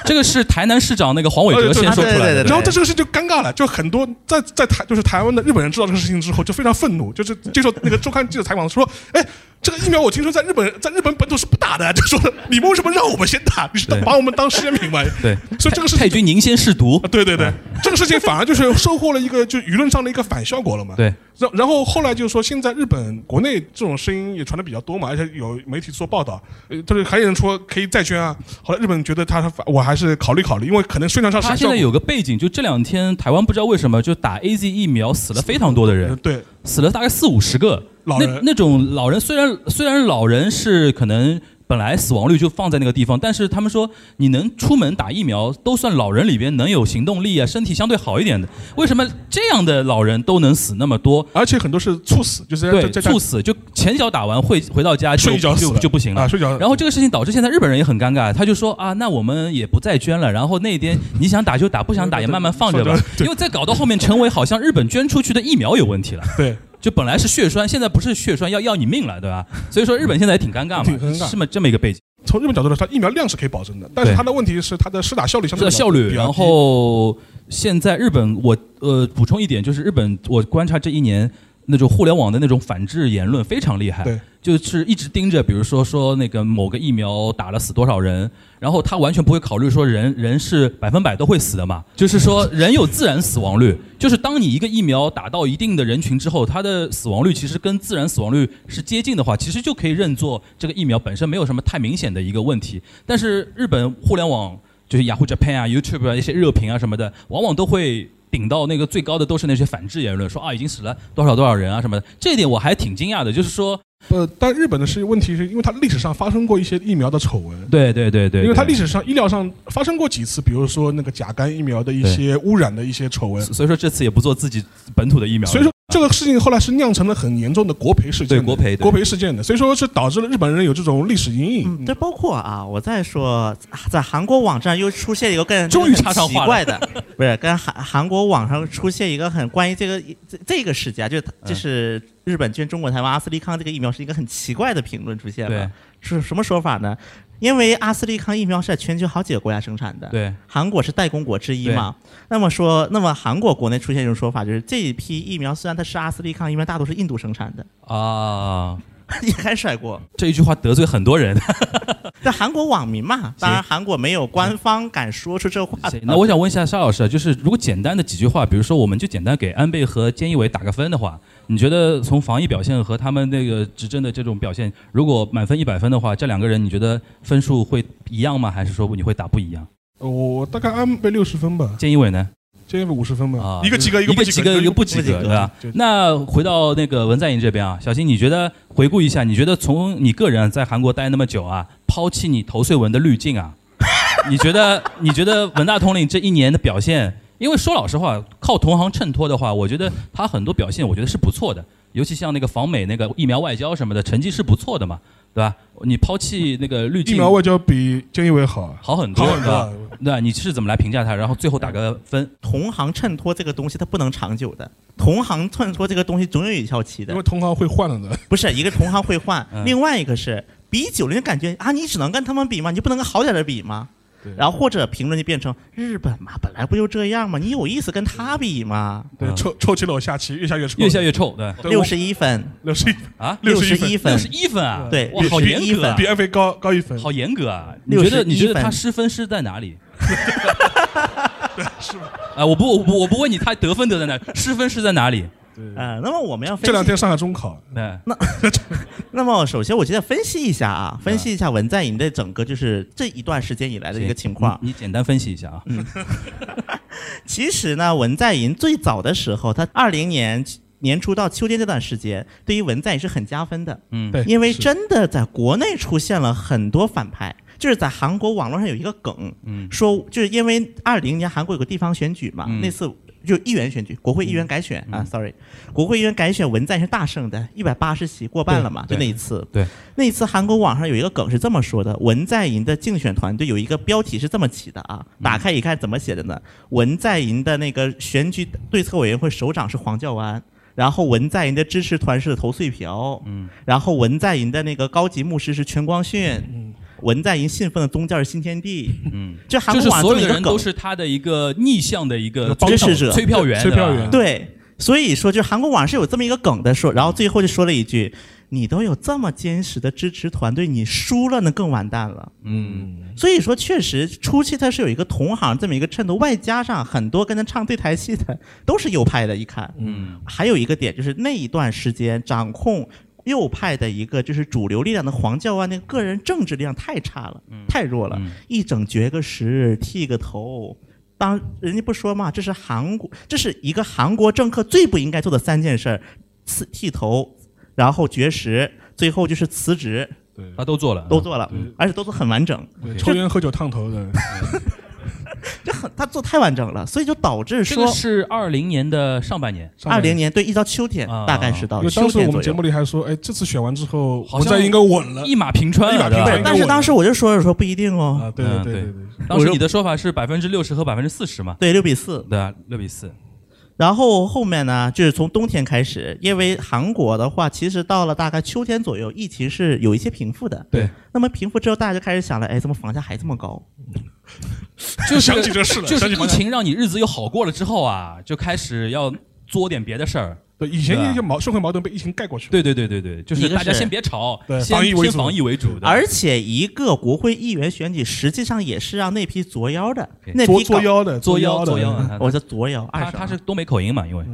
这个是台南市长那个黄伟哲先说出来的，然后这这个事就尴尬了，就很多在在台就是台湾的日本人知道这个事情之后就非常愤怒，就是接受那个周刊记者采访说，哎，这个疫苗我听说在日本在日本本土是不打的，就说你们为什么让我们先打？你是对把我们当实验品吗？对，所以这个事情太君您先试毒啊，，对对对，这个事情反而就是收获了一个就舆论上的一个反效果了嘛。对，然然后后来就是说，现在日本国内这种声音也传的比较多嘛，而且有媒体做报道，呃，就是还有人说可以再捐啊。后来日本觉得他我还是考虑考虑，因为可能宣传上是他现在有个背景，就这两天台湾不知道为什么就打 A Z 疫苗死了非常多的呃人，对。死了大概四五十个。老人。那那种老人虽然虽然老人是可能本来死亡率就放在那个地方，但是他们说你能出门打疫苗，都算老人里边能有行动力啊，身体相对好一点的。为什么这样的老人都能死那么多？而且很多是猝死，就是对，猝死就前脚打完会回到家就睡一觉就就不行了啊，。睡着。然后这个事情导致现在日本人也很尴尬，他就说啊，那我们也不再捐了，然后那边你想打就打，不想打也慢慢放着吧 因为再搞到后面成为好像日本捐出去的疫苗有问题了，对，就本来是血栓，现在不是血栓，要要你命了，对吧？所以说日本现在也挺尴尬挺尴尬嘛，是么这么一个背景，从日本角度来说，它疫苗量是可以保证的，但是对它的问题是它的施打效率相对这个效率。比较低然后现在日本，我呃补充一点，就是日本我观察这一年那种互联网的那种反制言论非常厉害，对，就是一直盯着，比如说说那个某个疫苗打了死多少人，然后他完全不会考虑说人人是百分百都会死的嘛，就是说人有自然死亡率，就是当你一个疫苗打到一定的人群之后，它的死亡率其实跟自然死亡率是接近的话，其实就可以认作这个疫苗本身没有什么太明显的一个问题。但是日本互联网就是 Yahoo Japan 啊、YouTube 啊一些热评啊什么的，往往都会顶到那个最高的都是那些反制言论，说啊已经死了多少多少人啊什么的。这一点我还挺惊讶的，就是说，呃，但日本的是问题是因为它历史上发生过一些疫苗的丑闻，对对对对，因为它历史，上医疗上发生过几次，比如说那个甲肝疫苗的一些污染的一些丑闻，所以说这次也不做自己本土的疫苗。所以说这个事情后来是酿成了很严重的国赔事件，对国赔对。国赔事件的，所以说是导致了日本人有这种历史阴影。嗯，这包括啊，我再说，在韩国网站又出现一个更终于插上话奇怪的，不是跟韩韩国网上出现一个很关于这个这这个事件啊，就就是日本捐中国台湾阿斯利康这个疫苗是一个很奇怪的评论出现了，是什么说法呢？因为阿斯利康疫苗是在全球好几个国家生产的，对，韩国是代工国之一嘛。那么说，那么韩国国内出现一种说法，就是这一批疫苗虽然它是阿斯利康疫苗，大多是印度生产的，啊，也还甩锅。这一句话得罪很多人。这韩国网民嘛，当然韩国没有官方敢说出这话。那我想问一下沙老师，就是如果简单的几句话，比如说我们就简单给安倍和菅义伟打个分的话，你觉得从防疫表现和他们那个执政的这种表现，如果满分一百分的话，这两个人你觉得分数会一样吗？还是说你会打不一样？我大概安倍六十分吧，菅义伟呢？菅义伟五十分吧啊，，一个及格，一个不及格，一个不及格，不及格对吧？那回到那个文在寅这边啊，小新，你觉得回顾一下，你觉得从你个人在韩国待那么久啊，抛弃你头碎文的滤镜啊，你觉得你觉得文大统领这一年的表现？因为说老实话，靠同行衬托的话，我觉得他很多表现，我觉得是不错的，尤其像那个访美那个疫苗外交什么的，成绩是不错的嘛，对吧？你抛弃那个滤镜，疫苗外交比菅义伟好，好很多，好很对吧？多。对吧？你是怎么来评价他？然后最后打个分。同行衬托这个东西它不能长久的，同行衬托这个东西总有有效期的因为。同行会换了的，不是一个同行会换，嗯另外一个是比久了，你感觉啊，你只能跟他们比吗？你就不能跟好点的比吗？对。然后或者评论就变成日本嘛，本来不就这样吗？你有意思跟他比吗？对，嗯臭臭棋篓下棋，越下越臭，越下越臭，对。对六十一分，六十一，啊，六十十一分。六十一分啊，对哇，好严格啊，比安倍高高一分，好严格啊！你觉得你觉得他失分是在哪里？是吧？啊，我不我不我不问你他得分得在哪，失分是在哪里？对，呃，那么我们要分析，这两天上海中考，对，那 那么首先我觉得分析一下啊，分析一下文在寅的整个就是这一段时间以来的一个情况。你你简单分析一下啊。嗯。其实呢，文在寅最早的时候，他二零年年初到秋天这段时间，对于文在寅是很加分的，嗯，对，因为真的在国内出现了很多反派。就是在韩国网络上有一个梗，嗯。说就是因为二零年韩国有个地方选举嘛，嗯。那次就议员选举，国会议员改选、啊，sorry，国会议员改选，文在寅是大胜的，一百八十席过半了嘛，就那一次。对，那一次韩国网上有一个梗是这么说的：文在寅的竞选团队有一个标题是这么起的啊，嗯打开一看怎么写的呢？文在寅的那个选举对策委员会首长是黄教安。然后文在寅的支持团是投碎瓢，嗯，然后文在寅的那个高级牧师是全光训，嗯，文在寅信奉的宗教是新天地，嗯，就韩国网上所有的这么一个梗，人都是他的一个逆向的一个支持者催票员，催票员。对，所以说就韩国网是有这么一个梗的说，然后最后就说了一句：“你都有这么坚实的支持团队，你输了那更完蛋了。”嗯，所以说，确实初期他是有一个同行这么一个衬托，外加上很多跟他唱对台戏的都是右派的，一看，嗯，还有一个点就是那一段时间掌控右派的一个就是主流力量的黄教安，那个个人政治力量太差了，太弱了，嗯。一整绝个食，剃个头。当人家不说嘛，这是韩国，这是一个韩国政客最不应该做的三件事儿：刺剃头，然后绝食，最后就是辞职，对，他都做了，都做了，而且都是很完整。抽烟喝酒烫头的，这很他做太完整了，所以就导致说这个是二零年的上半年，二零年对一到秋天啊大概是到因为秋当时我们节。目里还说，哎，这次选完之后，好像应该稳了一马平川，一马平川但是当时我就说了说不一定哦，啊，对对对对对，当时你的说法是百分之六十和百分之四十嘛？对六比四。对啊，六比四。然后后面呢，就是从冬天开始，因为韩国的话，其实到了大概秋天左右，疫情是有一些平复的。对，那么平复之后，大家就开始想了，哎，怎么房价还这么高？就想起这事了，就是想起疫情让你日子又好过了之后啊，就开始要做点别的事儿。对，以前一些矛社会矛盾被疫情盖过去了，对对对对对，就是大家先别吵，对先防疫为主先防疫为主的。而且一个国会议员选举，实际上也是让那批作妖的那批搞，作妖的，作妖的，作妖啊，我是作妖二他他是东北口音嘛，因为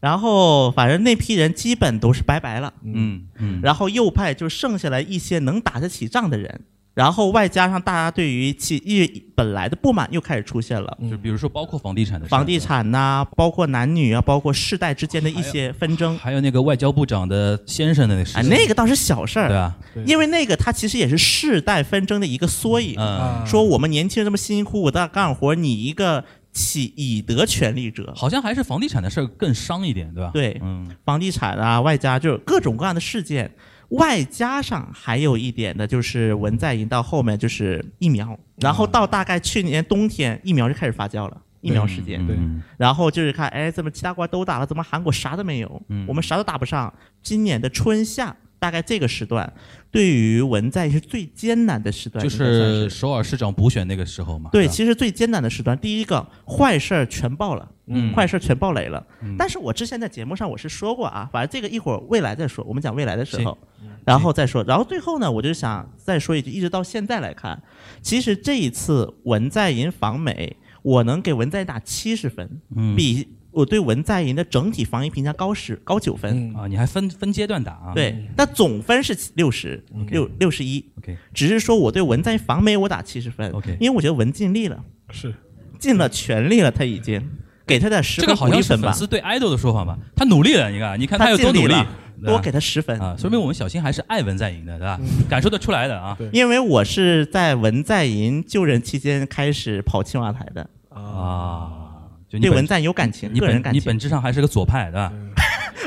然后反正那批人基本都是拜拜了。嗯嗯，然后右派就剩下来一些能打得起仗的人，然后外加上大家对于其一本来的不满又开始出现了，就比如说包括房地产的房地，产呐、包括男女啊，包括世代之间的一些纷争，还有那个外交部长的先生的那个事啊，那个倒是小事儿，对啊，因为那个它其实也是世代纷争的一个缩影。说我们年轻人这么辛辛苦苦的干活，你一个起以德权利者，好像还是房地产的事儿更伤一点，对吧？对。嗯。房地产啊，外加就是各种各样的事件，外加上还有一点的就是文在寅到后面就是疫苗，然后到大概去年冬天疫苗就开始发酵了。疫苗时间，对嗯然后就是看，哎，怎么其他国家都打了，怎么韩国啥都没有？嗯我们啥都打不上。今年的春夏大概这个时段，对于文在寅是最艰难的时段，就是首尔市长补选那个时候嘛。对，其实最艰难的时段，第一个坏事儿全爆了，嗯坏事儿全爆雷了。嗯但是我之前在节目上我是说过啊，反正这个一会儿未来再说，我们讲未来的时候，然后再说。然后最后呢，我就想再说一句，一直到现在来看，其实这一次文在寅访美，我能给文在寅打七十分，嗯比我对文在寅的整体防疫评价高十高九分。嗯。啊，你还分分阶段打啊？对，但总分是六十六六十一，，OK。只是说我对文在寅访美我打七十分 OK 因为我觉得文尽力了。是。尽了全力了，他已经给他的十分这个好像是鼓励分吧，粉丝对 idol 的说法吧？他努力了，你看，你看他有多努力？多给他十分。啊，说明我们小新还是爱文在寅的，对吧？感受得出来的啊。因为我是在文在寅就任期间开始跑青瓦台的，啊，就对文在寅有感情，你个人感你本质上还是个左派，对吧？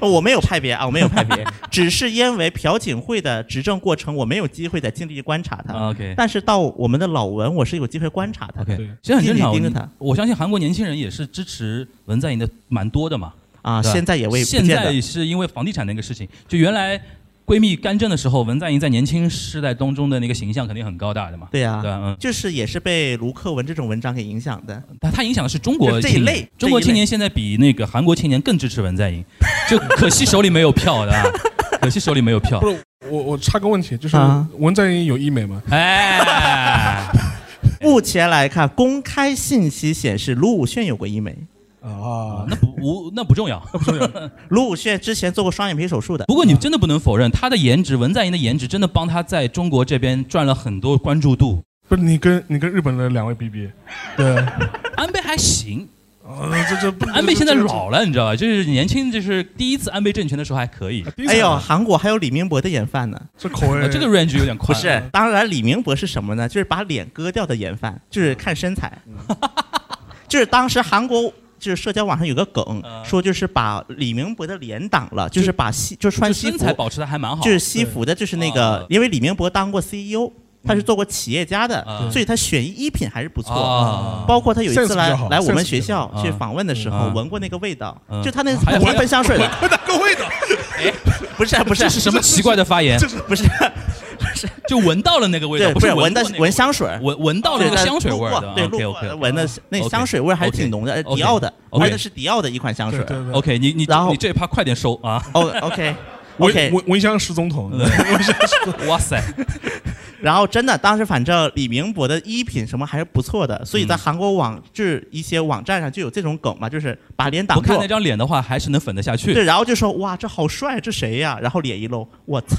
哦 我没有派别啊，我没有派别，只是因为朴槿惠的执政过程，我没有机会在尽力观察他。啊 OK 但是到我们的老文，我是有机会观察他的 OK，对其实很正常。盯着他我相信韩国年轻人也是支持文在寅的蛮多的嘛。啊。现在也未现在是因为房地产那个事情，就原来闺蜜干政的时候，文在寅在年轻世代当中的那个形象肯定很高大的嘛。对呀、对啊，嗯，就是也是被卢克文这种文章给影响的。他他影响的是中国就这一类 中国青年现在比那个韩国青年更支持文在寅，就可惜手里没有票的啊，可惜手里没有票不。是我我插个问题，就是啊文在寅有医美吗？哎，目前来看，公开信息显示卢武铉有过医美。啊，那不无那不重要。卢武铉之前做过双眼皮手术的。不过你真的不能否认，他的颜值，文在寅的颜值真的帮他在中国这边赚了很多关注度。不是你跟你跟日本的两位比比，对，安倍还行，啊，这这不安倍现在老了，你知道吧？就是年轻，就是第一次安倍政权的时候还可以。哎呦，韩国还有李明博的研范呢。这口味呃，这个 range 有点不。是，当然李明博是什么呢？就是把脸割掉的研范，就是看身材。就是当时韩国就是社交网上有个梗，嗯。说就是把李明博的脸挡了，就是把西就穿西服，保持的还蛮好。就是西服的，就是那个啊，因为李明博当过 CEO，他是做过企业家的啊，所以他选衣品还是不错。啊包括他有一次来来我们学校去访问的时候，嗯闻过那个味道嗯，就他那还有闻喷香水的，闻哪个味道？不是不是这是什么奇怪的发言？不是就闻到了那个味道，对，不不是闻的闻香水，闻闻到了那个香水味儿的。对路过闻的那香水味儿还是挺浓的，迪奥的闻的是迪奥的一款香水，OK，你你然后你这一趴快点收啊！哦，OK。闻 OK，闻闻香识总统，哇塞，然后真的，当时反正李明博的衣品什么还是不错的，所以在嗯。韩国网就是一些网站上就有这种梗嘛，就是把脸挡住。不看那，张脸的话，还是能粉得下去。对，然后就说哇这好帅，这谁呀？然后脸一露，我操，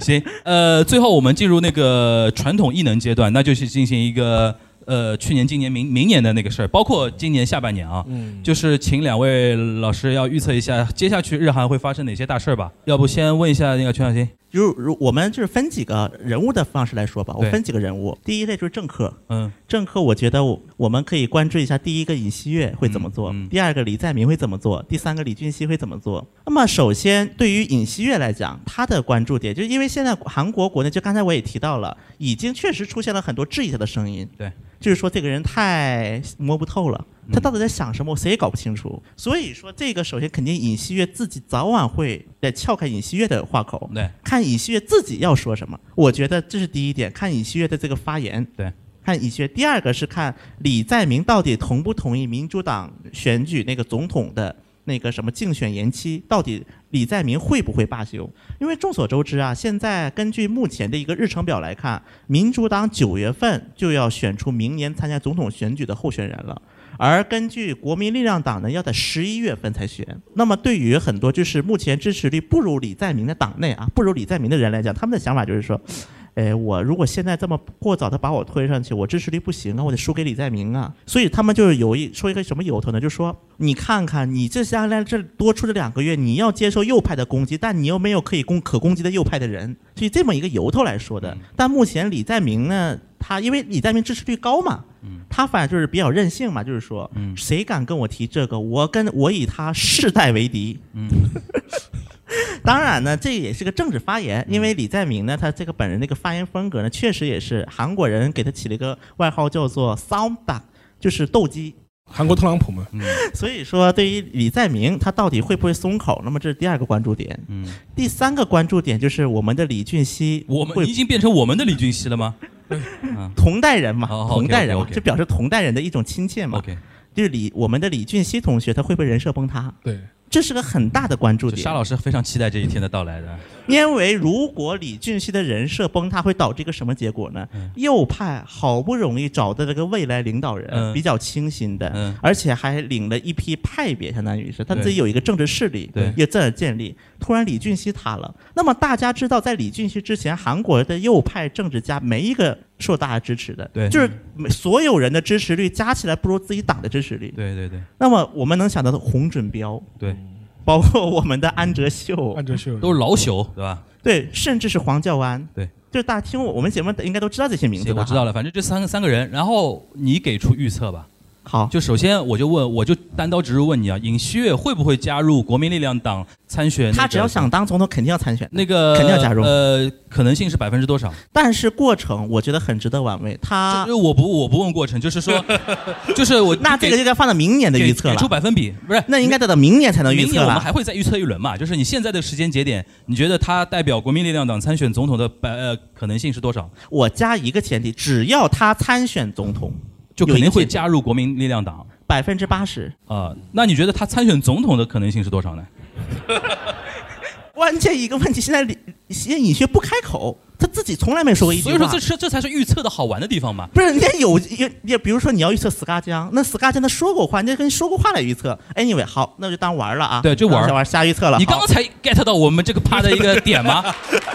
行，呃，最后我们进入那个传统异能阶段，那就是进行一个呃去年、今年、明明年的那个事儿，包括今年下半年啊，嗯，就是请两位老师要预测一下接下去日韩会发生哪些大事儿吧。要不先问一下那个全小新，如如我们就是分几个人物的方式来说吧，我分几个人物，第一类就是政客，嗯。政客，我觉得我我们可以关注一下第一个尹锡悦会怎么做，嗯嗯。第二个李在明会怎么做，第三个李俊熙会怎么做。那么首先对于尹锡悦来讲，他的关注点就是因为现在韩国国内，就刚才我也提到了，已经确实出现了很多质疑他的声音，对，就是说这个人太摸不透了。他到底在想什么？我谁也搞不清楚。所以说，这个首先肯定尹锡悦自己早晚会来撬开尹锡悦的话口，对，看尹锡悦自己要说什么。我觉得这是第一点，看尹锡悦的这个发言。对，看尹锡悦。第二个是看李在明到底同不同意民主党选举那个总统的那个什么竞选延期，到底李在明会不会罢休？因为众所周知啊，现在根据目前的一个日程表来看，民主党九月份就要选出明年参加总统选举的候选人了。而根据国民力量党呢，要在十一月份才选。那么对于很多就是目前支持率不如李在明的党内啊，不如李在明的人来讲，他们的想法就是说，哎，我如果现在这么过早的把我推上去，我支持率不行啊，我得输给李在明啊。所以他们就是有一说一个什么由头呢？就说你看看你这下来这多出的两个月，你要接受右派的攻击，但你又没有可以攻可攻击的右派的人，所以这么一个由头来说的。但目前李在明呢，他因为李在明支持率高嘛，他反正就是比较任性嘛，就是说，嗯谁敢跟我提这个，我跟我以他世代为敌。嗯 当然呢，这也是个政治发言，因为李在明呢，他这个本人那个发言风格呢，确实也是韩国人给他起了一个外号叫做 sound back，就是斗鸡。韩国特朗普嘛，所以说，对于李在明他到底会不会松口，那么这是第二个关注点。嗯，第三个关注点就是我们的李俊熙，我们已经变成我们的李俊熙了吗 同代人嘛，同代人就表示同代人的一种亲切嘛。？OK，就是李我们的李俊熙同学，他会不会人设崩塌？对，这是个很大的关注点。沙老师非常期待这一天的到来的。因为如果李俊熙的人设崩塌，会导致一个什么结果呢？嗯右派好不容易找的这个未来领导人，嗯比较清新的，嗯而且还领了一批派别，相当于是他自己有一个政治势力，对也在建立。突然李俊熙塌了，那么大家知道，在李俊熙之前，韩国的右派政治家没一个受大家支持的，对就是所有人的支持率加起来不如自己党的支持率。对对对。那么我们能想到的洪准标，对，包括我们的安哲秀，安哲秀。都是老朽，对。吧？对，甚至是黄教安，对，就是大家听我我们节目应该都知道这些名字，吧？我知道了，反正这三个三个人，然后你给出预测吧。好，就首先我就问，我就单刀直入问你啊，尹锡悦会不会加入国民力量党参选、那个？他只要想当总统，肯定要参选。那个肯定要加入呃，可能性是百分之多少？但是过程我觉得很值得玩味。他就是我不我不问过程，就是说，就是我那这个就该放到明年的预测给给出，百分比，不是？那应该等到明年才能预测明年我们。还会再预测一轮嘛？就是你现在的时间节点，你觉得他代表国民力量党参选总统的百呃可能性是多少？我加一个前提，只要他参选总统，就肯定会加入国民力量党百分之八十。啊、那你觉得他参选总统的可能性是多少呢？关键一个问题，现在李现在尹学不开口，他自己从来没说过一句话。所以说这是这才是预测的好玩的地方嘛。不是，人家有也也，比如说你要预测斯嘎江，那斯嘎江他说过话，你就跟说过话来预测。Anyway，好，那就当玩了啊。对就玩当玩瞎预测了。你刚刚才 get 到我们这个趴的一个点吗？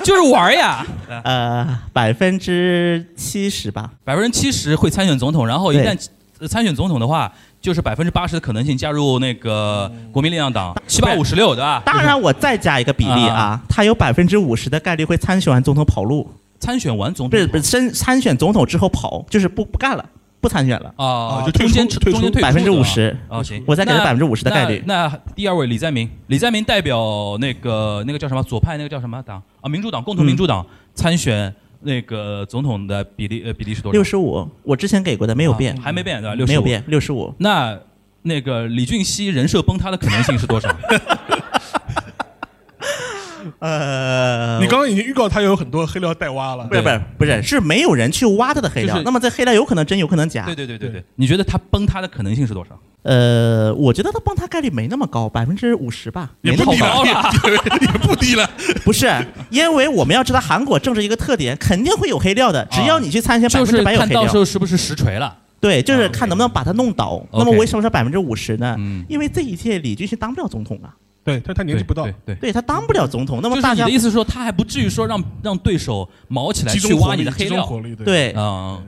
就是玩呀，呃百分之七十吧。百分之七十会参选总统，然后一旦呃参选总统的话，就是百分之八十的可能性加入那个国民力量党，七八五十六，对吧？当然，我再加一个比例啊，他有百分之五十的概率会参选完总统跑路，参选完总统不是不是参参选总统之后跑，就是不不干了，不参选了。啊，啊就中间中间退百分之五十。啊，行，我再给他百分之五十的概率。那那第二位李在明，李在明代表那个那个叫什么？左派那个叫什么党？啊？民主党，共同民主党参选那个总统的比例呃比例是多少？六十五，我之前给过的没有变，啊还没变对吧？六没有。变，六十五。那那个李俊熙人设崩塌的可能性是多少？呃，你刚刚已经预告他有很多黑料带挖了不，是不是不是是没有人去挖他的黑料，就是那么这黑料有可能真有可能假对。对对对对，你觉得他崩塌的可能性是多少？呃，我觉得他帮他概率没那么高，百分之五十吧，也。不低了，也 也不低了。不是，因为我们要知道韩国政治一个特点，肯定会有黑料的，只要你去参选，百分之就是看到时百有黑料。候是不是实锤了？对，就是看能不能把他弄倒。那么为什么说百分之五十呢？嗯，因为这一届李俊熙当不了总统啊，对他他年纪不到对，他当不了总统。那么大家的意思是说，他还不至于说让让对手毛起来去挖你的黑料对？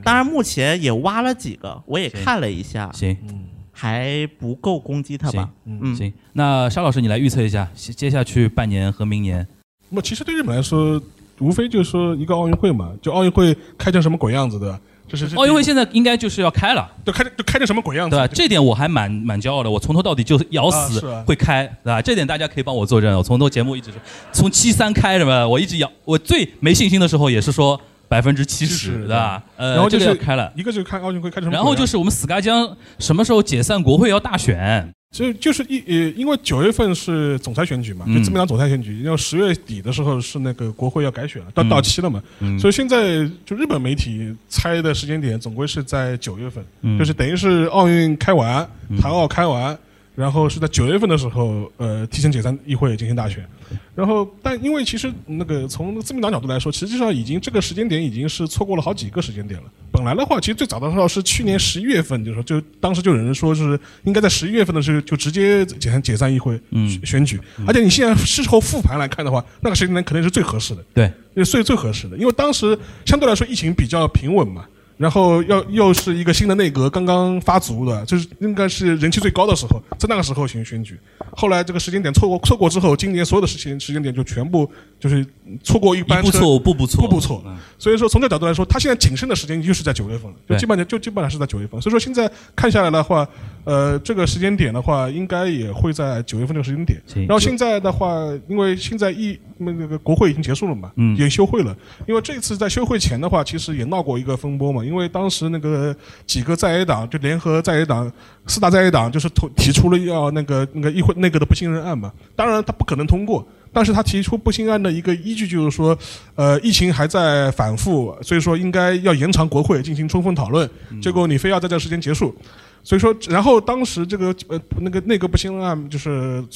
当然目前也挖了几个，我也看了一下，行嗯还不够攻击他吧？嗯。嗯，行，那沙老师你来预测一下，接接下去半年和明年，那么其实对日本来说，无非就是说一个奥运会嘛，就奥运会开成什么鬼样子的，就是奥运会现在应该就是要开了，就开就开成什么鬼样子，对吧？这点我还蛮蛮骄傲的，我从头到底就咬死啊是啊会开，对吧？这点大家可以帮我作证，我从头节目一直说，从七三开什么，我一直咬，我最没信心的时候也是说百分之七十，70对吧？呃，然后就是开了。一个就是看奥运会开成什么然后就是我们死嘎江什么时候解散国会要大选？所以就是一呃，因为九月份是总裁选举嘛，嗯就自民党总裁选举，然后十月底的时候是那个国会要改选了，到嗯到期了嘛，嗯所以现在就日本媒体猜的时间点总归是在九月份，嗯就是等于是奥运开完嗯，残奥开完，然后是在九月份的时候，呃，提前解散议会进行大选。然后，但因为其实那个从自民党角度来说，实际上已经这个时间点已经是错过了好几个时间点了。本来的话，其实最早的时候是去年十一月份，就是说就当时就有人说是应该在十一月份的时候就直接解散解散议会嗯选选举，而且你现在事后复盘来看的话，那个时间点肯定是最合适的。对，是最最合适的，因为当时相对来说疫情比较平稳嘛，然后要又是一个新的内阁刚刚发足的，就是应该是人气最高的时候，在那个时候行选举。后来这个时间点错过错过之后，今年所有的事情时间点就全部就是错过一一班车步错误步步错，步步错嗯所以说，从这个角度来说，他现在仅剩的时间就是在九月份了，就基本上就基本上是在九月份。所以说，现在看下来的话，呃，这个时间点的话，应该也会在九月份这个时间点。然后现在的话，因为现在一那个国会已经结束了嘛，嗯也休会了。因为这次在休会前的话，其实也闹过一个风波嘛，因为当时那个几个在野党就联合在野党四大在野党就是提提出了要那个那个议会内阁的不信任案嘛，当然他不可能通过。但是他提出不信案的一个依据就是说，呃，疫情还在反复，所以说应该要延长国会进行充分讨论。结果你非要在这个时间结束，所以说，然后当时这个呃那个内阁不信任案就是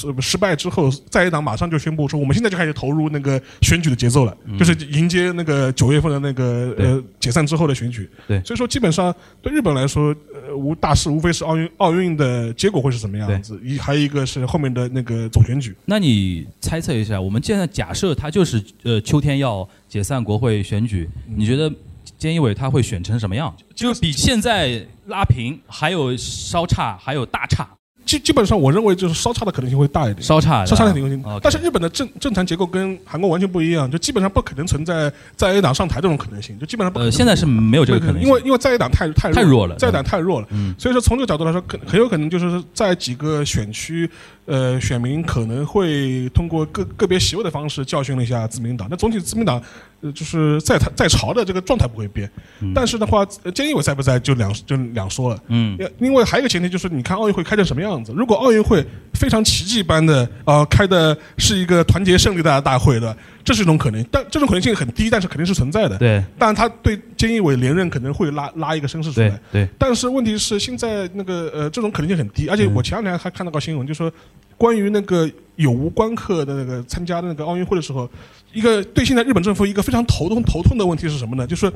呃失败之后，在野党马上就宣布说，我们现在就开始投入那个选举的节奏了，就是迎接那个九月份的那个呃解散之后的选举。对。所以说基本上对日本来说，呃无大事无非是奥运奥运的结果会是什么样子，一还有一个是后面的那个总选举。那你猜测一下，我们现在假设他就是呃秋天要解散国会选举，你觉得菅义伟他会选成什么样？就比现在拉平还有稍差，还有大差，基基本上我认为就是稍差的可能性会大一点。稍差的稍差的可能性，但是日本的政政坛结构跟韩国完全不一样，就基本上不可能存在在野党上台这种可能性，就基本上不。呃现在是没有这个可能性，因为因为在野党太太太弱了在野党太弱了，所以说从这个角度来说，可很有可能就是在几个选区，呃，选民可能会通过个个别席位的方式教训了一下自民党。那总体自民党，呃，就是在他在朝的这个状态不会变，但是的话，呃菅义伟在不在就两就两说了。嗯呃因为还有一个前提就是，你看奥运会开成什么样子。如果奥运会非常奇迹般的，呃，开的是一个团结胜利的大会的，这是一种可能，但这种可能性很低，但是肯定是存在的。对但他对菅义伟连任可能会拉拉一个声势出来。对，但是问题是，现在那个呃，这种可能性很低，而且嗯我前两天还看到个新闻，就说关于那个有无观客的那个参加的那个奥运会的时候，一个对现在日本政府一个非常头痛头痛的问题是什么呢？就是。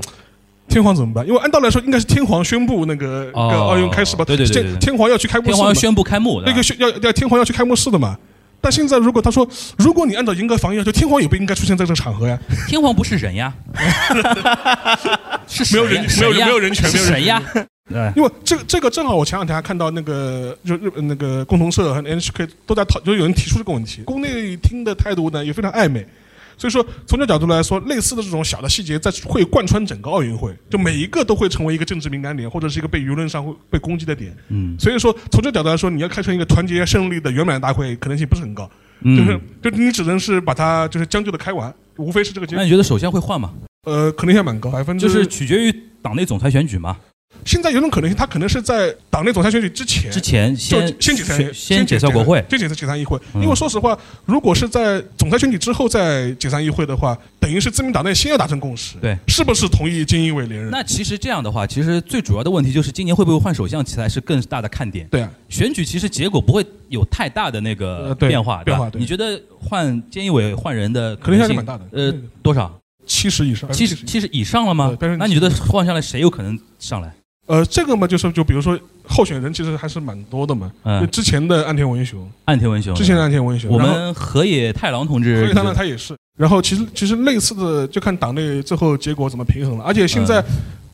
天皇怎么办？因为按道理来说，应该是天皇宣布那个、奥运开始吧。对对对对对天天皇要去开幕式天皇要宣布开幕，那个宣要要天皇要去开幕式的嘛。但现在如果他说，如果你按照严格防疫要求，天皇也不应该出现在这个场合呀。天皇不是人呀，是没有人没有没有人权没有人呀，对。因为这个这个正好，我前两天还看到那个就日本那个共同社和 NHK 都在讨，就有人提出这个问题，宫内厅的态度呢也非常暧昧。所以说，从这角度来说，类似的这种小的细节，在会贯穿整个奥运会，就每一个都会成为一个政治敏感点，或者是一个被舆论上会被攻击的点。嗯所以说，从这角度来说，你要开成一个团结胜利的圆满大会，可能性不是很高。嗯就是就你只能是把它就是将就的开完，无非是这个结果。那你觉得首先会换吗？呃，可能性还蛮高，百分之就是取决于党内总裁选举嘛。现在有种可能性，他可能是在党内总裁选举之前之前先先解散，先解散国会，先解散解散议会。嗯。因为说实话，如果是在总裁选举之后再解散议会的话，等于是自民党内先要达成共识，对，是不是同意菅义伟连任？那其实这样的话，其实最主要的问题就是今年会不会换首相才是更大的看点。对啊，选举其实结果不会有太大的那个变化，吧？变化你觉得换菅义伟换人的可能性蛮大的。呃嗯，多少？七十以上，七十七十以上。了吗？那你觉得换下来谁有可能上来？呃，这个嘛，就是就比如说候选人其实还是蛮多的嘛。嗯就之前的岸田文雄，岸田文雄，之前的岸田文雄，我们河野太郎同志，河野太郎他也是。然后其实其实类似的就看党内最后结果怎么平衡了。而且现在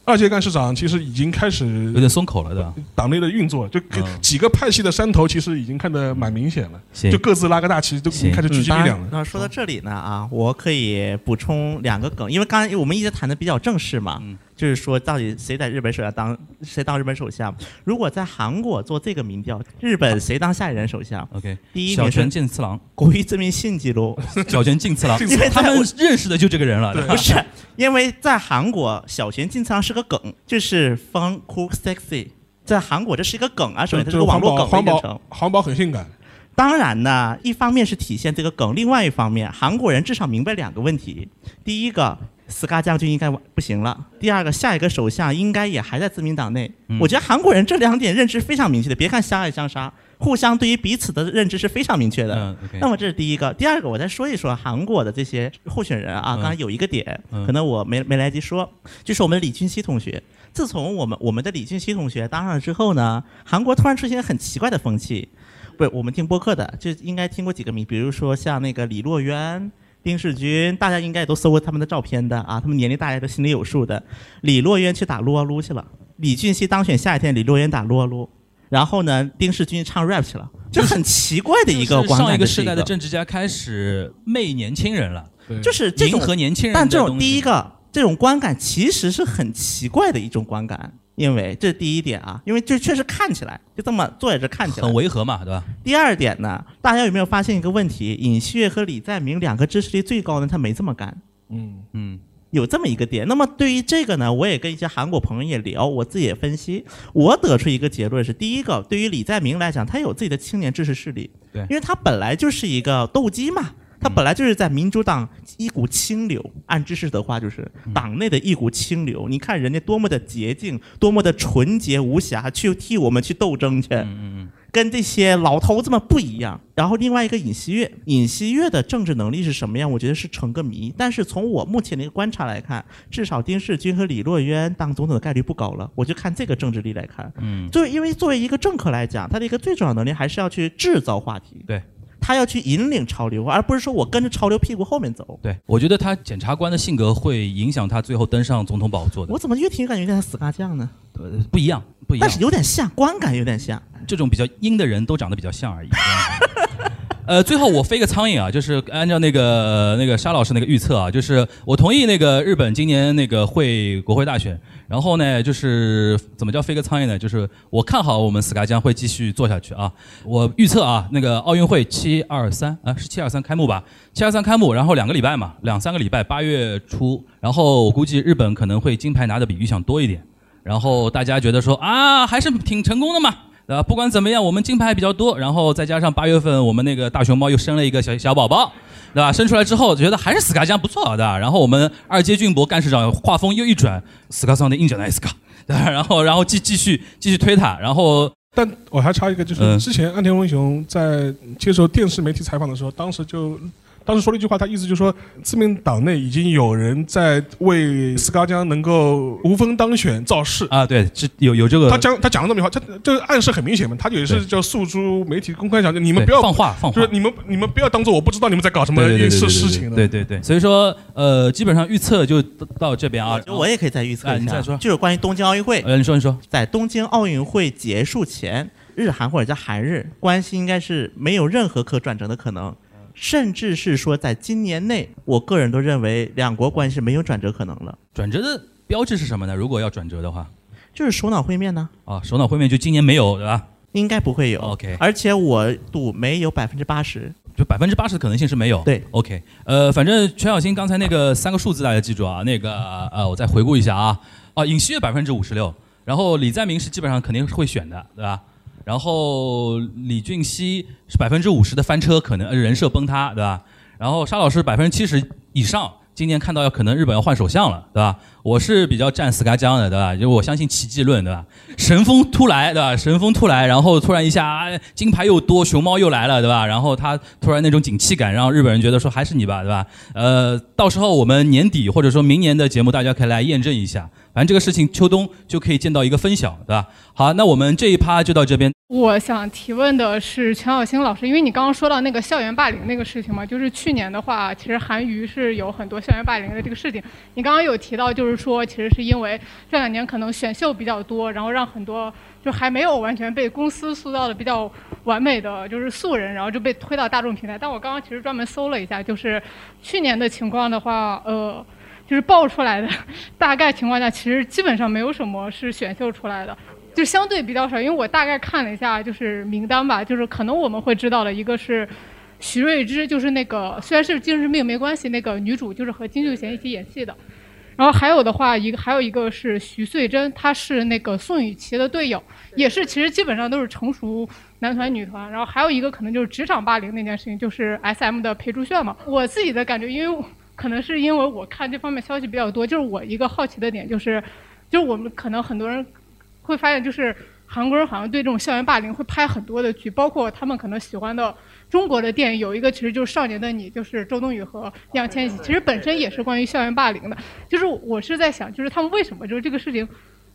二届干事长其实已经开始有点松口了，对吧？党内的运作，就几个派系的山头其实已经看得蛮明显了，就各自拉个大旗，都已经开始聚集力量了。那说到这里呢啊，我可以补充两个梗，因为刚才我们一直谈的比较正式嘛，嗯就是说到底谁在日本首相当谁当日本首相？如果在韩国做这个民调，日本谁当下一任首相？OK，小泉第一名是进次郎，国民自民信记录，小泉进次郎因为，他们认识的就这个人了，对不是，因为在韩国小泉进次郎是个梗，就是 fun cool sexy，在韩国这是一个梗啊，首先它是个网络梗环保的一个成。环保很性感，当然呢，一方面是体现这个梗，另外一方面，韩国人至少明白两个问题：第一个，斯嘎将军应该不行了；第二个，下一个首相应该也还在自民党内。嗯我觉得韩国人这两点认知非常明确的，别看相爱相杀，互相对于彼此的认知是非常明确的。那么这是第一个，第二个我再说一说韩国的这些候选人啊，嗯刚才有一个点，嗯可能我没没来得及说，就是我们李俊熙同学。自从我们我们的李俊熙同学当上了之后呢，韩国突然出现很奇怪的风气。不我们听播客的，就应该听过几个名，比如说像那个李洛渊、丁世军，大家应该也都搜过他们的照片的啊，他们年龄大家都心里有数的。李洛渊去打撸啊撸去了，李俊熙当选下一天，李洛渊打撸啊撸，然后呢，丁世军唱 rap 去了，就很奇怪的一个 就是观感。上一个时代的政治家开始媚年轻人了。就是这种迎合年轻人但这种第一个这种观感其实是很奇怪的一种观感，因为这是第一点啊，因为这确实看起来就这么坐在这看起来很违和嘛，对吧？第二点呢，大家有没有发现一个问题？尹锡悦和李在明两个支持率最高的，他没这么干。嗯，嗯，有这么一个点。那么对于这个呢，我也跟一些韩国朋友也聊，我自己也分析，我得出一个结论是：第一个，对于李在明来讲，他有自己的青年支持势力，对因为他本来就是一个斗鸡嘛。他本来就是在民主党一股清流，按知识的话就是党内的一股清流。你看人家多么的洁净，多么的纯洁无瑕，去替我们去斗争去。跟这些老头子们不一样。然后另外一个尹锡悦，尹锡悦的政治能力是什么样？我觉得是成个谜。但是从我目前的一个观察来看，至少丁世军和李洛渊当总统的概率不高了。我就看这个政治力来看。嗯，作为因为作为一个政客来讲，他的一个最重要能力还是要去制造话题，对他要去引领潮流，而不是说我跟着潮流屁股后面走。对，我觉得他检察官的性格会影响他最后登上总统宝座的我，怎么越听越感觉有点死嘎酱呢？呃不一样，不一样但。是有点像，观感有点像。这种比较阴的人都长得比较像而已。呃，最后我飞个苍蝇啊，就是按照那个那个沙老师那个预测啊，就是我同意那个日本今年那个会国会大选，然后呢，就是怎么叫飞个苍蝇呢？就是我看好我们斯卡江会继续做下去啊。我预测啊，那个奥运会七二三啊是七二三开幕吧？七二三开幕，然后两个礼拜嘛，两三个礼拜，八月初，然后我估计日本可能会金牌拿的比预想多一点。然后大家觉得说啊，还是挺成功的嘛，啊？不管怎么样，我们金牌比较多，然后再加上八月份我们那个大熊猫又生了一个小小宝宝，对吧？生出来之后觉得还是斯卡江不错，对吧？然后我们二阶俊博干事长画风又一转，斯卡桑的硬脚奈斯卡，对吧？然后然后继继续继续推他，然后但我还插一个，就是嗯之前岸田文雄在接受电视媒体采访的时候，当时就当时说了一句话，他意思就是说，自民党内已经有人在为斯嘎江能够无风当选造势。啊，对，这有有这个他讲他讲了这么一句话，他这个暗示很明显嘛，他也是对叫诉诸媒体公开讲，你们不要放话放话就是。你们你们不要当做我不知道你们在搞什么对对对对对事事情的。对对对，所以说呃，基本上预测就到到这边啊。我也可以再预测一下，哎你再说就是关于东京奥运会。呃，你说你说，在东京奥运会结束前，日韩或者叫韩日关系应该是没有任何可转折的可能，甚至是说在今年内，我个人都认为两国关系是没有转折可能了，转折的标志是什么呢？如果要转折的话，就是首脑会面呢，啊，首脑会面就今年没有，对吧？应该不会有。OK 而且我赌没有百分之八十。就百分之八十的可能性是没有。对，OK，呃，反正全小新刚才那个三个数字大家记住啊，那个呃，我再回顾一下啊，啊，尹锡悦百分之五十六，然后李在明是基本上肯定是会选的，对吧？然后李俊熙是百分之五十的翻车，可能人设崩塌，对吧？然后沙老师百分之七十以上，今年看到要可能日本要换首相了，对吧？我是比较站斯嘎江的，对吧？就我相信奇迹论，对吧？神风突来，对吧？神风突来，然后突然一下啊金牌又多，熊猫又来了，对吧？然后他突然那种景气感，让日本人觉得说还是你吧，对吧？呃，到时候我们年底或者说明年的节目，大家可以来验证一下。反正这个事情秋冬就可以见到一个分晓，对吧？好，那我们这一趴就到这边。我想提问的是全小星老师，因为你刚刚说到那个校园霸凌那个事情嘛，就是去年的话，其实韩娱是有很多校园霸凌的这个事情。你刚刚有提到，就是说其实是因为这两年可能选秀比较多，然后让很多就还没有完全被公司塑造的比较完美的就是素人，然后就被推到大众平台。但我刚刚其实专门搜了一下，就是去年的情况的话，呃。就是爆出来的，大概情况下，其实基本上没有什么是选秀出来的，就相对比较少。因为我大概看了一下，就是名单吧，就是可能我们会知道的一个是徐睿知，就是那个虽然是精神病没关系，那个女主就是和金秀贤一起演戏的。然后还有的话，一个还有一个是徐穗珍，她是那个宋雨琦的队友，也是其实基本上都是成熟男团女团。然后还有一个可能就是职场霸凌那件事情，就是 S M 的裴珠炫嘛。我自己的感觉，因为可能是因为我看这方面消息比较多，就是我一个好奇的点就是，就是我们可能很多人会发现，就是韩国人好像对这种校园霸凌会拍很多的剧，包括他们可能喜欢的中国的电影有一个其实就是《少年的你》，就是周冬雨和易烊千玺，其实本身也是关于校园霸凌的。就是我是在想，就是他们为什么就是这个事情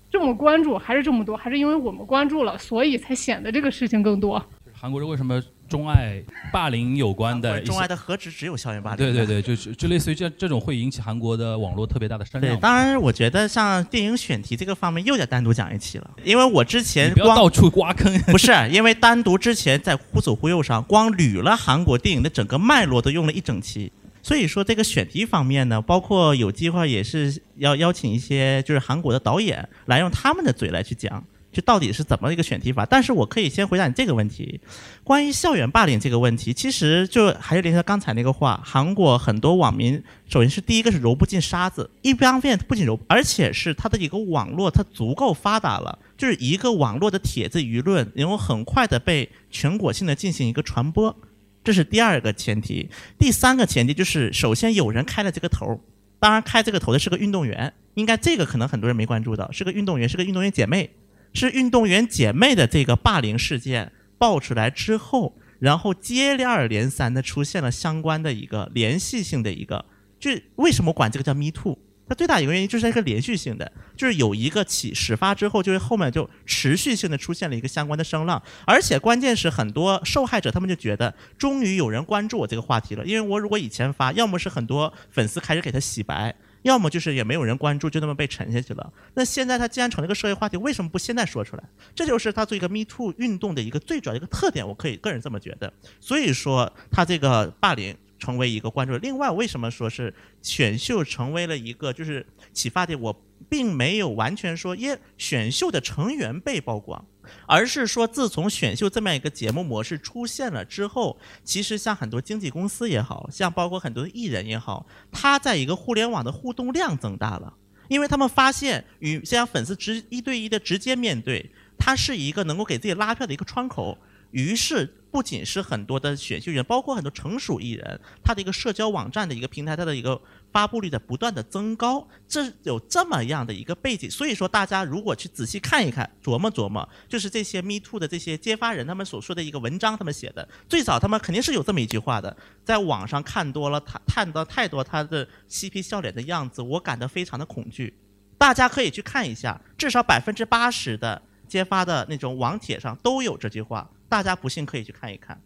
这么关注，还是这么多，还是因为我们关注了，所以才显得这个事情更多？韩国人为什么钟爱霸凌有关的一些？钟爱的何止只有校园霸凌？对对对，就是就类似于这这种会引起韩国的网络特别大的声对，当然，我觉得像电影选题这个方面又得单独讲一期了，因为我之前光你不要到处挖坑。不是因为单独之前在忽左忽右上光捋了韩国电影的整个脉络，都用了一整期。所以说这个选题方面呢，包括有机会也是要邀请一些就是韩国的导演来用他们的嘴来去讲。就到底是怎么一个选题法？但是我可以先回答你这个问题，关于校园霸凌这个问题，其实就还是连着刚才那个话，韩国很多网民首先是第一个是揉不进沙子，一方面不仅揉，而且是它的一个网络它足够发达了，就是一个网络的帖子舆论能够很快的被全国性的进行一个传播，这是第二个前提。第三个前提就是首先有人开了这个头，当然开这个头的是个运动员，应该这个可能很多人没关注到，是个运动员，是个运动员姐妹。是运动员姐妹的这个霸凌事件爆出来之后，然后接二连三的出现了相关的一个连续性的一个，就为什么管这个叫 Me Too？它最大一个原因就是一个连续性的，就是有一个起始发之后，就是后面就持续性的出现了一个相关的声浪，而且关键是很多受害者他们就觉得，终于有人关注我这个话题了，因为我如果以前发，要么是很多粉丝开始给他洗白。要么就是也没有人关注，就那么被沉下去了。那现在他既然成了一个社会话题，为什么不现在说出来？这就是他做一个 Me Too 运动的一个最主要一个特点。我可以个人这么觉得。所以说他这个霸凌成为一个关注。另外，为什么说是选秀成为了一个就是启发点？我并没有完全说，因为选秀的成员被曝光。而是说，自从选秀这么样一个节目模式出现了之后，其实像很多经纪公司也好像包括很多艺人也好，他在一个互联网的互动量增大了，因为他们发现与像粉丝直一对一的直接面对，它是一个能够给自己拉票的一个窗口，于是。不仅是很多的选秀员，包括很多成熟艺人，他的一个社交网站的一个平台，他的一个发布率的不断的增高，这有这么样的一个背景。所以说，大家如果去仔细看一看，琢磨琢磨，就是这些 Me Too 的这些揭发人他们所说的一个文章，他们写的最早他们肯定是有这么一句话的，在网上看多了，他看到太多他的嬉皮笑脸的样子，我感到非常的恐惧。大家可以去看一下，至少百分之八十的揭发的那种网帖上都有这句话。大家不信可以去看一看。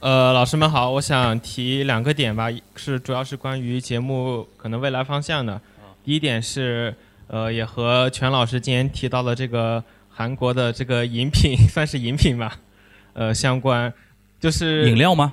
呃，老师们好，我想提两个点吧，是主要是关于节目可能未来方向的。第一点是，呃，也和全老师今天提到的这个韩国的这个饮品，算是饮品吧，呃，相关，就是饮料吗？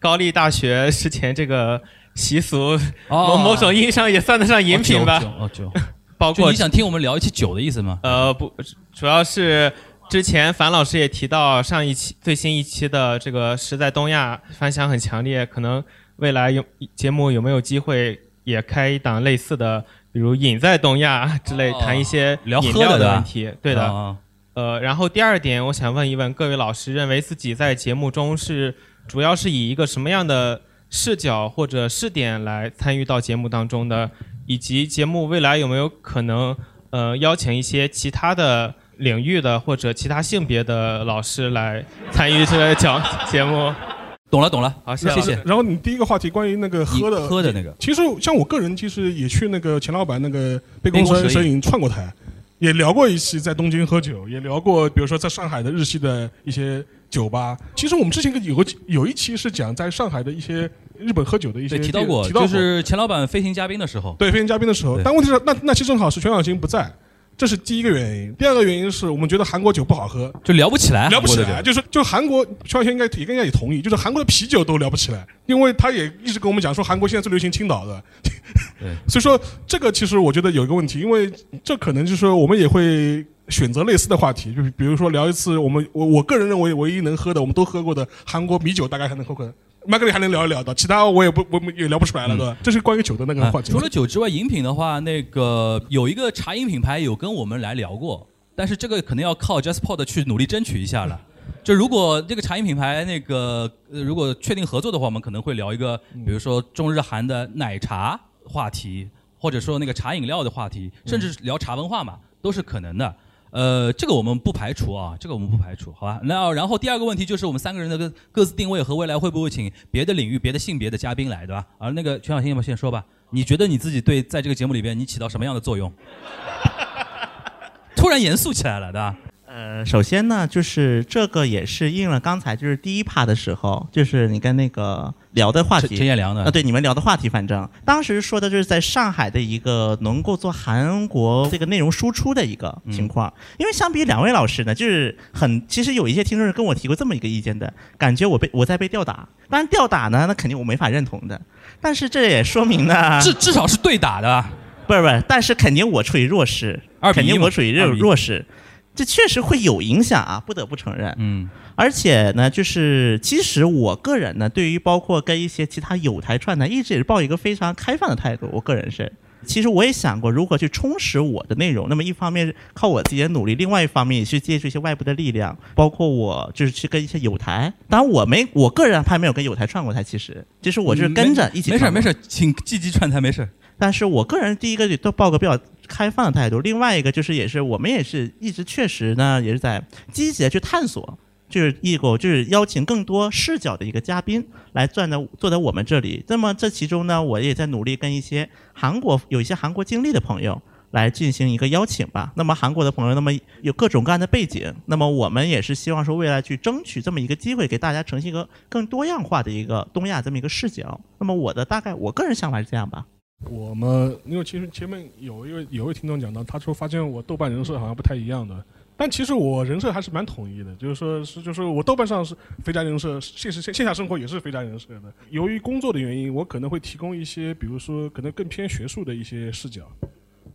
高丽大学之前这个习俗，某某种意义上也算得上饮品吧。哦，酒。包括你想听我们聊一期酒的意思吗？呃，不，主要是。之前樊老师也提到上一期最新一期的这个是在东亚反响很强烈，可能未来有节目有没有机会也开一档类似的，比如饮在东亚之类，谈一些饮料的问题。对的，呃，然后第二点，我想问一问各位老师，认为自己在节目中是主要是以一个什么样的视角或者视点来参与到节目当中的，以及节目未来有没有可能呃邀请一些其他的。领域的或者其他性别的老师来参与这个讲节目，懂了懂了，好谢谢。然后你第一个话题关于那个喝的喝的那个，其实像我个人其实也去那个钱老板那个杯弓蛇蛇影串过台，也聊过一期在东京喝酒，也聊过比如说在上海的日系的一些酒吧。其实我们之前有个有一期是讲在上海的一些日本喝酒的一些提到过，就是钱老板飞行嘉宾的时候，对飞行嘉宾的时候，但问题是那那期正好是全小新不在。这是第一个原因，第二个原因是我们觉得韩国酒不好喝，就聊不起来，聊不起来，就是就韩国，肖先应该也应该也同意，就是韩国的啤酒都聊不起来，因为他也一直跟我们讲说韩国现在最流行青岛的，对，所以说这个其实我觉得有一个问题，因为这可能就是我们也会选择类似的话题，就是比如说聊一次我们我我个人认为唯一能喝的，我们都喝过的韩国米酒，大概还能喝过。麦格里还能聊一聊的，其他我也不我也聊不出来了，对吧？这是关于酒的那个话题。除了酒之外，饮品的话，那个有一个茶饮品牌有跟我们来聊过，但是这个可能要靠 JustPod 去努力争取一下了。就如果这个茶饮品牌那个如果确定合作的话，我们可能会聊一个，比如说中日韩的奶茶话题，或者说那个茶饮料的话题，甚至聊茶文化嘛，都是可能的。呃，这个我们不排除啊，这个我们不排除，好吧？那然后第二个问题就是我们三个人的各各自定位和未来会不会请别的领域、别的性别的嘉宾来，对吧？而那个全小新，要不先说吧？你觉得你自己对在这个节目里边你起到什么样的作用？突然严肃起来了，对吧？呃，首先呢，就是这个也是应了刚才就是第一趴的时候，就是你跟那个聊的话题，陈彦良的啊，对，你们聊的话题，反正当时说的就是在上海的一个能够做韩国这个内容输出的一个情况。因为相比两位老师呢，就是很，其实有一些听众是跟我提过这么一个意见的，感觉我被我在被吊打。当然吊打呢，那肯定我没法认同的。但是这也说明呢，至至少是对打的，不是不是，但是肯定我处于弱势，肯定我处于弱弱势，这确实会有影响啊，不得不承认。嗯而且呢，就是其实我个人呢，对于包括跟一些其他有台串台，一直也是抱一个非常开放的态度。我个人是，其实我也想过如何去充实我的内容。那么一方面是靠我自己的努力，另外一方面也去借助一些外部的力量，包括我就是去跟一些有台。当然我没，我个人还没有跟有台串过台，其实其实我就是跟着一起没事没事，请积极串台没事。但是我个人第一个都报个比较开放的态度，另外一个就是也是我们也是一直确实呢也是在积极的去探索，就是一个就是邀请更多视角的一个嘉宾来站在坐在我们这里。那么这其中呢，我也在努力跟一些韩国有一些韩国经历的朋友。来进行一个邀请吧。那么韩国的朋友，那么有各种各样的背景，那么我们也是希望说未来去争取这么一个机会，给大家呈现一个更多样化的一个东亚这么一个视角。那么我的大概我个人想法是这样吧。我们因为其实前面有一位有位听众讲到，他说发现我豆瓣人设好像不太一样的，但其实我人设还是蛮统一的，就是说是就是我豆瓣上是肥宅人设，现实线线下生活也是肥宅人设的。由于工作的原因，我可能会提供一些，比如说可能更偏学术的一些视角。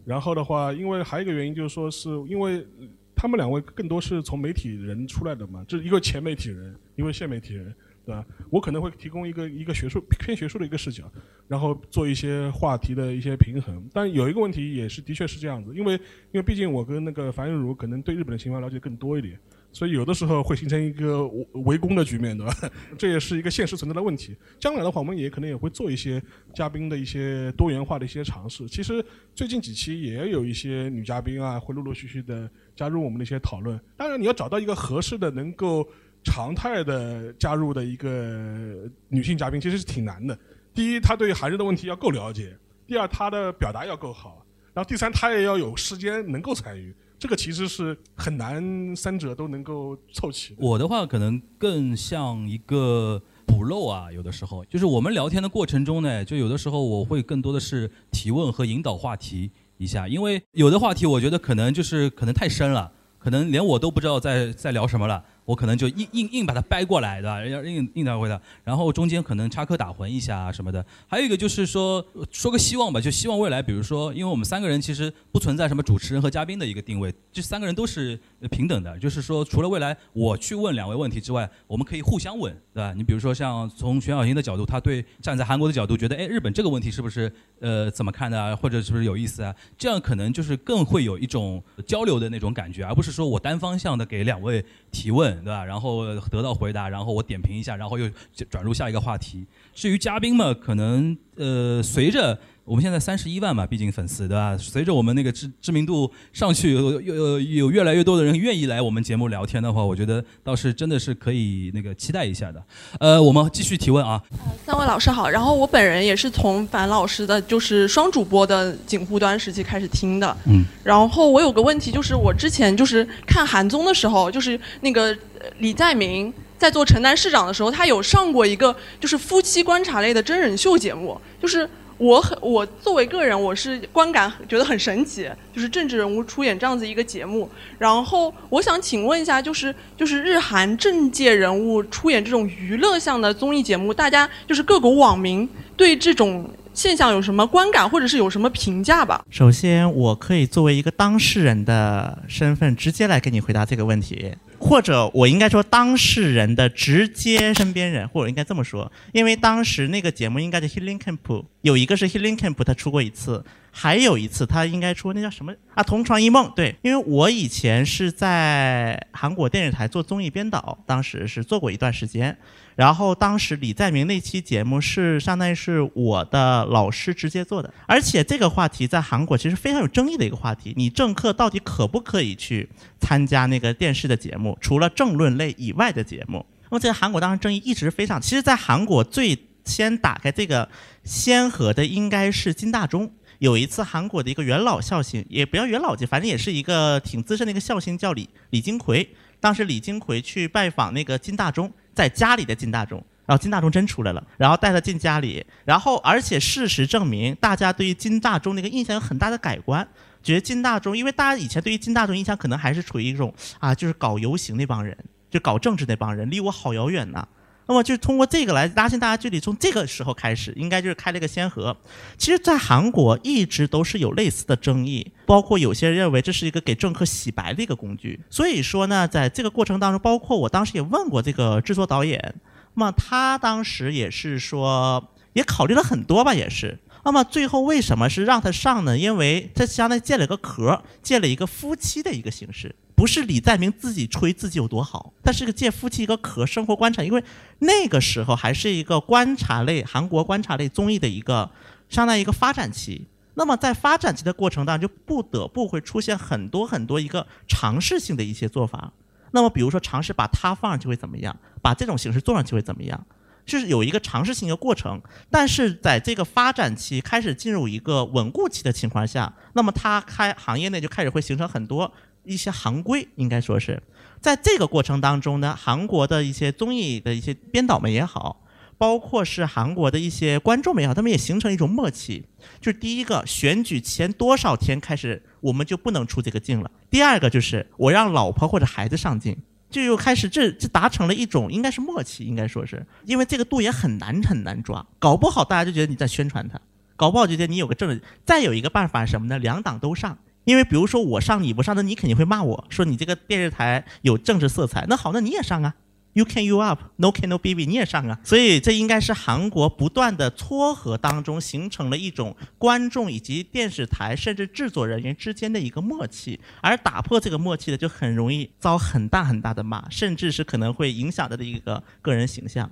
然后的话，因为还有一个原因就是说是因为他们两位更多是从媒体人出来的嘛，就是一个前媒体人，一位现媒体人。对吧？我可能会提供一个一个学术偏学术的一个视角，然后做一些话题的一些平衡。但有一个问题也是的确是这样子，因为因为毕竟我跟那个樊玉茹可能对日本的情况了解更多一点，所以有的时候会形成一个围围攻的局面，对吧？这也是一个现实存在的问题。将来的话，我们也可能也会做一些嘉宾的一些多元化的一些尝试。其实最近几期也有一些女嘉宾啊，会陆陆续续的加入我们的一些讨论。当然，你要找到一个合适的能够。常态的加入的一个女性嘉宾其实是挺难的。第一，她对韩日的问题要够了解；第二，她的表达要够好；然后第三，她也要有时间能够参与。这个其实是很难三者都能够凑齐。我的话可能更像一个补漏啊，有的时候就是我们聊天的过程中呢，就有的时候我会更多的是提问和引导话题一下，因为有的话题我觉得可能就是可能太深了，可能连我都不知道在在聊什么了。我可能就硬硬硬把它掰过来，对吧？要硬硬带回来，然后中间可能插科打诨一下啊什么的。还有一个就是说，说个希望吧，就希望未来，比如说，因为我们三个人其实不存在什么主持人和嘉宾的一个定位，这三个人都是平等的。就是说，除了未来我去问两位问题之外，我们可以互相问，对吧？你比如说像从玄小新的角度，他对站在韩国的角度，觉得哎，日本这个问题是不是呃怎么看的啊，或者是不是有意思啊？这样可能就是更会有一种交流的那种感觉，而不是说我单方向的给两位提问，对吧？然后得到回答，然后我点评一下，然后又转入下一个话题。至于嘉宾嘛，可能呃，随着我们现在三十一万嘛，毕竟粉丝对吧？随着我们那个知知名度上去，有有有越来越多的人愿意来我们节目聊天的话，我觉得倒是真的是可以那个期待一下的。呃，我们继续提问啊。三位老师好，然后我本人也是从樊老师的就是双主播的警护端时期开始听的。嗯。然后我有个问题，就是我之前就是看韩综的时候，就是那个李在明在做城南市长的时候，他有上过一个就是夫妻观察类的真人秀节目，就是。我很我作为个人，我是观感觉得很神奇，就是政治人物出演这样子一个节目。然后我想请问一下，就是就是日韩政界人物出演这种娱乐向的综艺节目，大家就是各国网民对这种现象有什么观感，或者是有什么评价吧？首先，我可以作为一个当事人的身份，直接来给你回答这个问题，或者我应该说当事人的直接身边人，或者应该这么说，因为当时那个节目应该是 Healing Camp，有一个是 Healing Camp，他出过一次，还有一次他应该出那叫什么啊？同床异梦。对，因为我以前是在韩国电视台做综艺编导，当时是做过一段时间。然后当时李在明那期节目是相当于是我的老师直接做的，而且这个话题在韩国其实非常有争议的一个话题，你政客到底可不可以去参加那个电视的节目？除了政论类以外的节目，那么在韩国当时争议一直非常。其实，在韩国最先打开这个先河的应该是金大中。有一次韩国的一个元老孝星，也不要元老级，反正也是一个挺资深的一个孝星，叫李李金奎。当时李金奎去拜访那个金大中，在家里的金大中，然后金大中真出来了，然后带他进家里，然后而且事实证明，大家对于金大中那个印象有很大的改观，觉得金大中，因为大家以前对于金大中印象可能还是处于一种啊，就是搞游行那帮人，就搞政治那帮人，离我好遥远呐。那么就通过这个来拉近大家距离，从这个时候开始，应该就是开了一个先河。其实，在韩国一直都是有类似的争议，包括有些人认为这是一个给政客洗白的一个工具。所以说呢，在这个过程当中，包括我当时也问过这个制作导演，那么他当时也是说，也考虑了很多吧，也是。那么最后为什么是让他上呢？因为他相当于建了个壳，建了一个夫妻的一个形式，不是李在明自己吹自己有多好，他是个借夫妻一个壳，生活观察。因为那个时候还是一个观察类韩国观察类综艺的一个相当于一个发展期。那么在发展期的过程当中，就不得不会出现很多很多一个尝试性的一些做法。那么比如说尝试把它放上去会怎么样？把这种形式做上去会怎么样？是有一个尝试性的过程，但是在这个发展期开始进入一个稳固期的情况下，那么它开行业内就开始会形成很多一些行规，应该说是在这个过程当中呢，韩国的一些综艺的一些编导们也好，包括是韩国的一些观众们也好，他们也形成一种默契，就是第一个选举前多少天开始我们就不能出这个镜了，第二个就是我让老婆或者孩子上镜。就又开始，这这达成了一种应该是默契，应该说是因为这个度也很难很难抓，搞不好大家就觉得你在宣传他，搞不好就觉得你有个政治。再有一个办法是什么呢？两党都上，因为比如说我上你不上，那你肯定会骂我说你这个电视台有政治色彩。那好，那你也上啊。You can you up, no can no baby，你也上啊！所以这应该是韩国不断的撮合当中形成了一种观众以及电视台甚至制作人员之间的一个默契，而打破这个默契的就很容易遭很大很大的骂，甚至是可能会影响他的一个个人形象。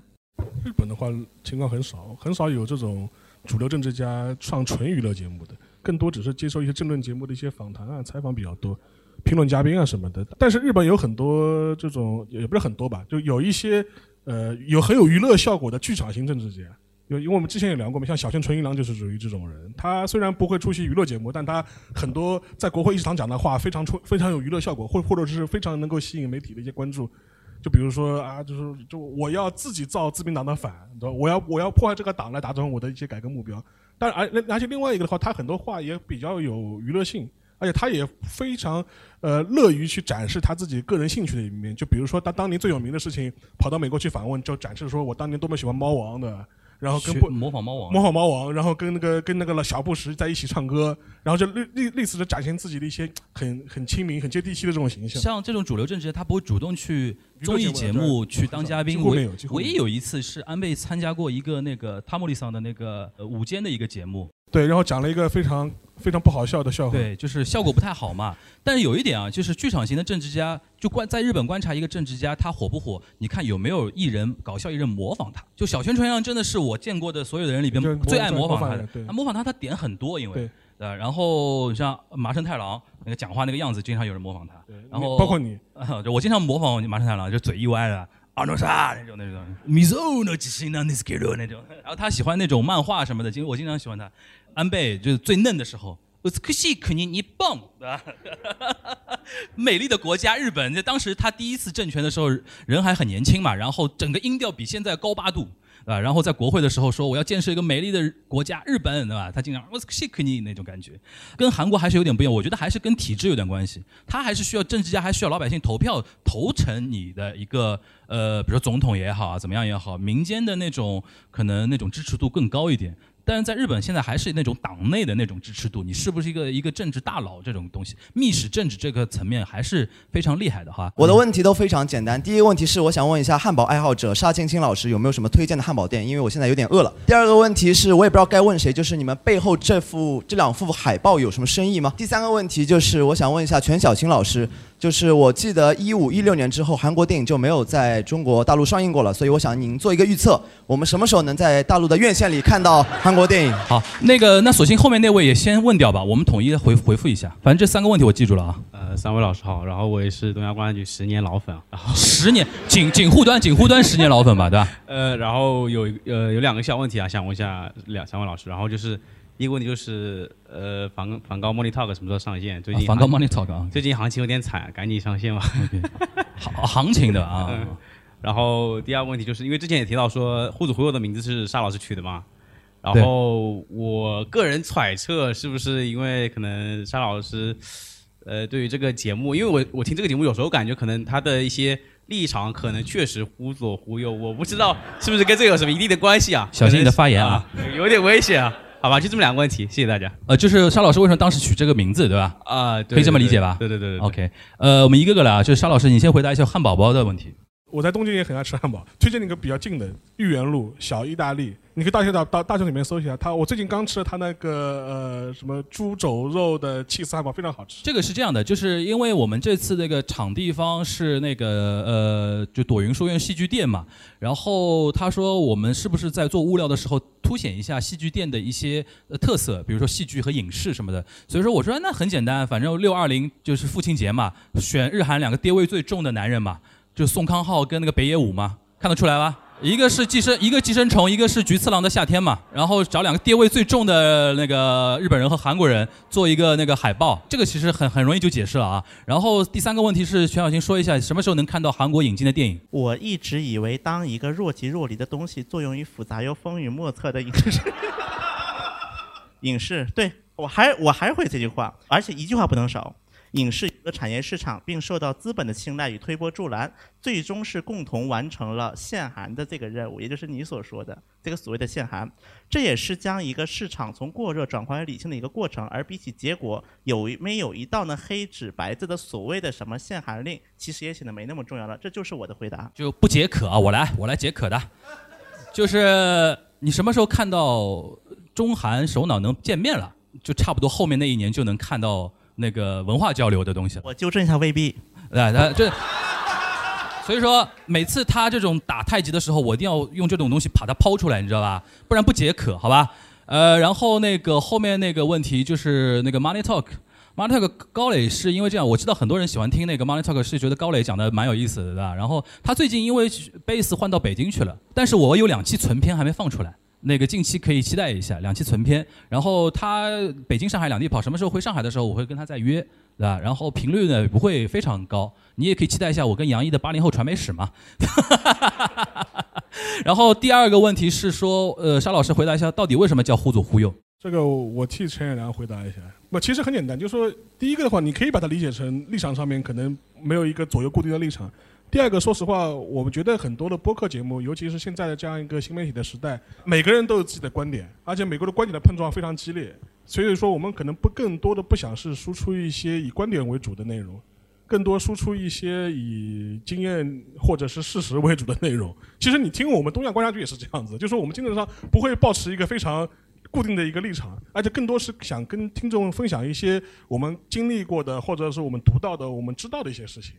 日本的话情况很少，很少有这种主流政治家上纯娱乐节目的，更多只是接受一些政论节目的一些访谈啊、采访比较多。评论嘉宾啊什么的，但是日本有很多这种，也不是很多吧，就有一些呃有很有娱乐效果的剧场型政治家。有，因为我们之前也聊过嘛，像小泉纯一郎就是属于这种人。他虽然不会出席娱乐节目，但他很多在国会议事堂讲的话非常出非常有娱乐效果，或或者是非常能够吸引媒体的一些关注。就比如说啊，就是就我要自己造自民党的反，对吧我要我要破坏这个党来达成我的一些改革目标。但而而且另外一个的话，他很多话也比较有娱乐性。而且他也非常，呃，乐于去展示他自己个人兴趣的一面。就比如说，他当年最有名的事情，跑到美国去访问，就展示说我当年多么喜欢猫王的。然后跟不模仿猫王，模仿猫王，然后跟那个跟那个小布什在一起唱歌，然后就类类类似的展现自己的一些很很亲民、很接地气的这种形象。像这种主流政治，他不会主动去综艺节目去当嘉宾。唯唯一有一次是安倍参加过一个那个汤姆里桑的那个午间的一个节目。对，然后讲了一个非常非常不好笑的笑话。对，就是效果不太好嘛。但是有一点啊，就是剧场型的政治家，就观在日本观察一个政治家，他火不火？你看有没有艺人搞笑艺人模仿他？就小泉纯一郎真的是我见过的所有的人里边最爱模仿他的。他模仿他，他点很多，因为对。然后像麻生太郎那个讲话那个样子，经常有人模仿他。然后包括你，我经常模仿麻生太郎，就嘴一歪的。阿诺莎那种那种，米索诺吉西那尼斯基罗那种，然后他喜欢那种漫画什么的，经我经常喜欢他。安倍就是最嫩的时候，可惜可你你棒，对吧？美丽的国家日本，在当时他第一次政权的时候，人还很年轻嘛，然后整个音调比现在高八度。啊，然后在国会的时候说我要建设一个美丽的国家日本，对吧？他经常我 shake 你那种感觉，跟韩国还是有点不一样。我觉得还是跟体制有点关系。他还是需要政治家，还需要老百姓投票投成你的一个呃，比如说总统也好啊，怎么样也好，民间的那种可能那种支持度更高一点。但是在日本现在还是那种党内的那种支持度，你是不是一个一个政治大佬这种东西，密使政治这个层面还是非常厉害的哈。我的问题都非常简单，第一个问题是我想问一下汉堡爱好者沙青青老师有没有什么推荐的汉堡店，因为我现在有点饿了。第二个问题是我也不知道该问谁，就是你们背后这幅这两幅海报有什么深意吗？第三个问题就是我想问一下全小青老师。就是我记得一五一六年之后，韩国电影就没有在中国大陆上映过了，所以我想您做一个预测，我们什么时候能在大陆的院线里看到韩国电影？好，那个那索性后面那位也先问掉吧，我们统一回回复一下。反正这三个问题我记住了啊。呃，三位老师好，然后我也是东亚公安局十年老粉啊。十年，锦锦护端锦护端十年老粉吧，对吧？呃，然后有呃有两个小问题啊，想问一下两三位老师，然后就是第一个问题就是，呃，梵梵高 Money Talk 什么时候上线？最近啊梵高行 Money Talk 啊最近行情有点惨，赶紧上线吧。行行情的啊嗯然后第二个问题就是因为之前也提到说户主忽悠的名字是沙老师取的嘛，然后我个人揣测是不是因为可能沙老师，呃，对于这个节目，因为我我听这个节目有时候感觉可能他的一些立场可能确实忽左忽右，我不知道是不是跟这个有什么一定的关系啊？小心你的发言啊啊，有点危险啊。好吧，就这么两个问题，谢谢大家。呃，就是沙老师为什么当时取这个名字，对吧？啊对可以这么理解吧？对对对对对 OK，呃，我们一个个来啊，就是沙老师，你先回答一下汉堡包的问题。我在东京也很爱吃汉堡，推荐你个比较近的豫园路小意大利，你可以大学到大大众里面搜一下。它我最近刚吃了它那个呃什么猪肘肉的气司汉堡，非常好吃。这个是这样的，就是因为我们这次那个场地方是那个呃，就朵云书院戏剧店嘛，然后他说我们是不是在做物料的时候凸显一下戏剧店的一些呃特色，比如说戏剧和影视什么的。所以说我说那很简单，反正六二零就是父亲节嘛，选日韩两个 爹味最重的男人嘛，就宋康昊跟那个北野武嘛，看得出来吧？一个是寄生，一个寄生虫，一个是菊次郎的夏天嘛。然后找两个爹味最重的那个日本人和韩国人做一个那个海报，这个其实很很容易就解释了啊。然后第三个问题是，全小新说一下什么时候能看到韩国引进的电影？我一直以为，当一个若即若离的东西作用于复杂又风雨莫测的影视，影视，对我还我还会这句话，而且一句话不能少。影视的产业市场，并受到资本的青睐与推波助澜，最终是共同完成了限韩的这个任务，也就是你所说的这个所谓的限韩。这也是将一个市场从过热转换为理性的一个过程。而比起结果有没有一道呢黑纸白字的所谓的什么限韩令，其实也显得没那么重要了。这就是我的回答。就不解渴啊，我来，我来解渴的。就是你什么时候看到中韩首脑能见面了？就差不多后面那一年就能看到那个文化交流的东西了。我纠正一下，未必。对，他这，所以说每次他这种打太极的时候，我一定要用这种东西把它抛出来，你知道吧？不然不解渴，好吧？呃，然后那个后面那个问题就是那个 Money Talk。Money Talk 高磊是因为这样，我知道很多人喜欢听那个 Money Talk，是觉得高磊讲的蛮有意思的，对吧？然后他最近因为 base 换到北京去了，但是我有两期存片还没放出来，那个近期可以期待一下两期存片。然后他北京、上海两地跑，什么时候回上海的时候，我会跟他再约，对吧？然后频率呢不会非常高，你也可以期待一下我跟杨毅的八零后传媒史嘛。然后第二个问题是说，呃，沙老师回答一下，到底为什么叫忽左忽右？这个我替陈远良回答一下。不，其实很简单，就是说，第一个的话，你可以把它理解成立场上面可能没有一个左右固定的立场。第二个，说实话，我们觉得很多的播客节目，尤其是现在的这样一个新媒体的时代，每个人都有自己的观点，而且每个人的观点的碰撞非常激烈。所以说，我们可能不更多的不想是输出一些以观点为主的内容，更多输出一些以经验或者是事实为主的内容。其实你听我们东亚观察局也是这样子，就是说我们基本上不会保持一个非常固定的一个立场，而且更多是想跟听众分享一些我们经历过的，或者是我们读到的、我们知道的一些事情，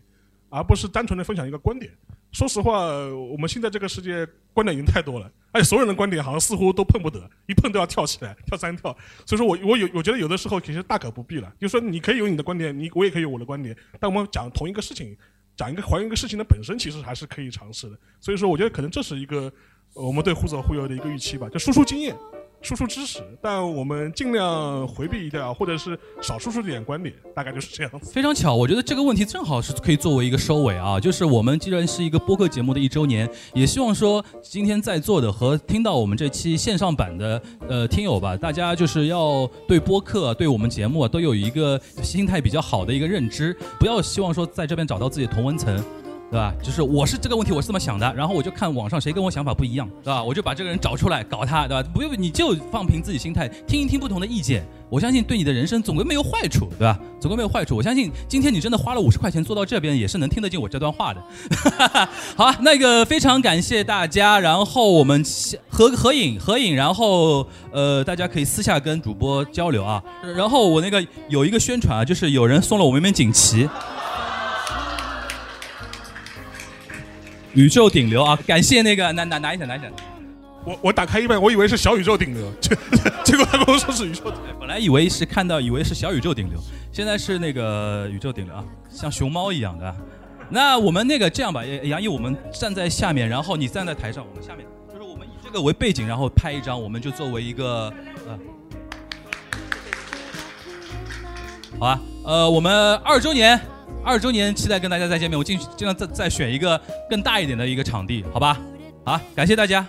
而不是单纯的分享一个观点。说实话，我们现在这个世界观点已经太多了，而且所有人的观点好像似乎都碰不得，一碰都要跳起来，跳三跳。所以说我我有我觉得有的时候其实大可不必了，就是说你可以有你的观点，你我也可以有我的观点，但我们讲同一个事情，讲一个还原一个事情的本身，其实还是可以尝试的。所以说，我觉得可能这是一个我们对互左互右的一个预期吧，就输出经验。输出知识，但我们尽量回避一点，或者是少输出点观点，大概就是这样子。非常巧，我觉得这个问题正好是可以作为一个收尾啊，就是我们既然是一个播客节目的一周年，也希望说今天在座的和听到我们这期线上版的呃听友吧，大家就是要对播客、对我们节目啊都有一个心态比较好的一个认知，不要希望说在这边找到自己的同温层。对吧？就是我是这个问题，我是这么想的，然后我就看网上谁跟我想法不一样，对吧？我就把这个人找出来搞他，对吧？不用你就放平自己心态，听一听不同的意见，我相信对你的人生总归没有坏处，对吧？总归没有坏处。我相信今天你真的花了五十块钱坐到这边，也是能听得进我这段话的。好啊，那个非常感谢大家，然后我们合合影合影，然后呃大家可以私下跟主播交流啊。然后我那个有一个宣传啊，就是有人送了我们一面锦旗。宇宙顶流啊！感谢那个拿拿拿一下拿一下。我我打开一半，我以为是小宇宙顶流，结 结果他跟我说是宇宙顶流。本来以为是看到，以为是小宇宙顶流，现在是那个宇宙顶流啊，像熊猫一样的。那我们那个这样吧，杨毅，我们站在下面，然后你站在台上，我们下面就是我们以这个为背景，然后拍一张，我们就作为一个呃，好吧，呃，我们二周年。二周年，期待跟大家再见面。我尽尽量再再选一个更大一点的一个场地，好吧？好，感谢大家。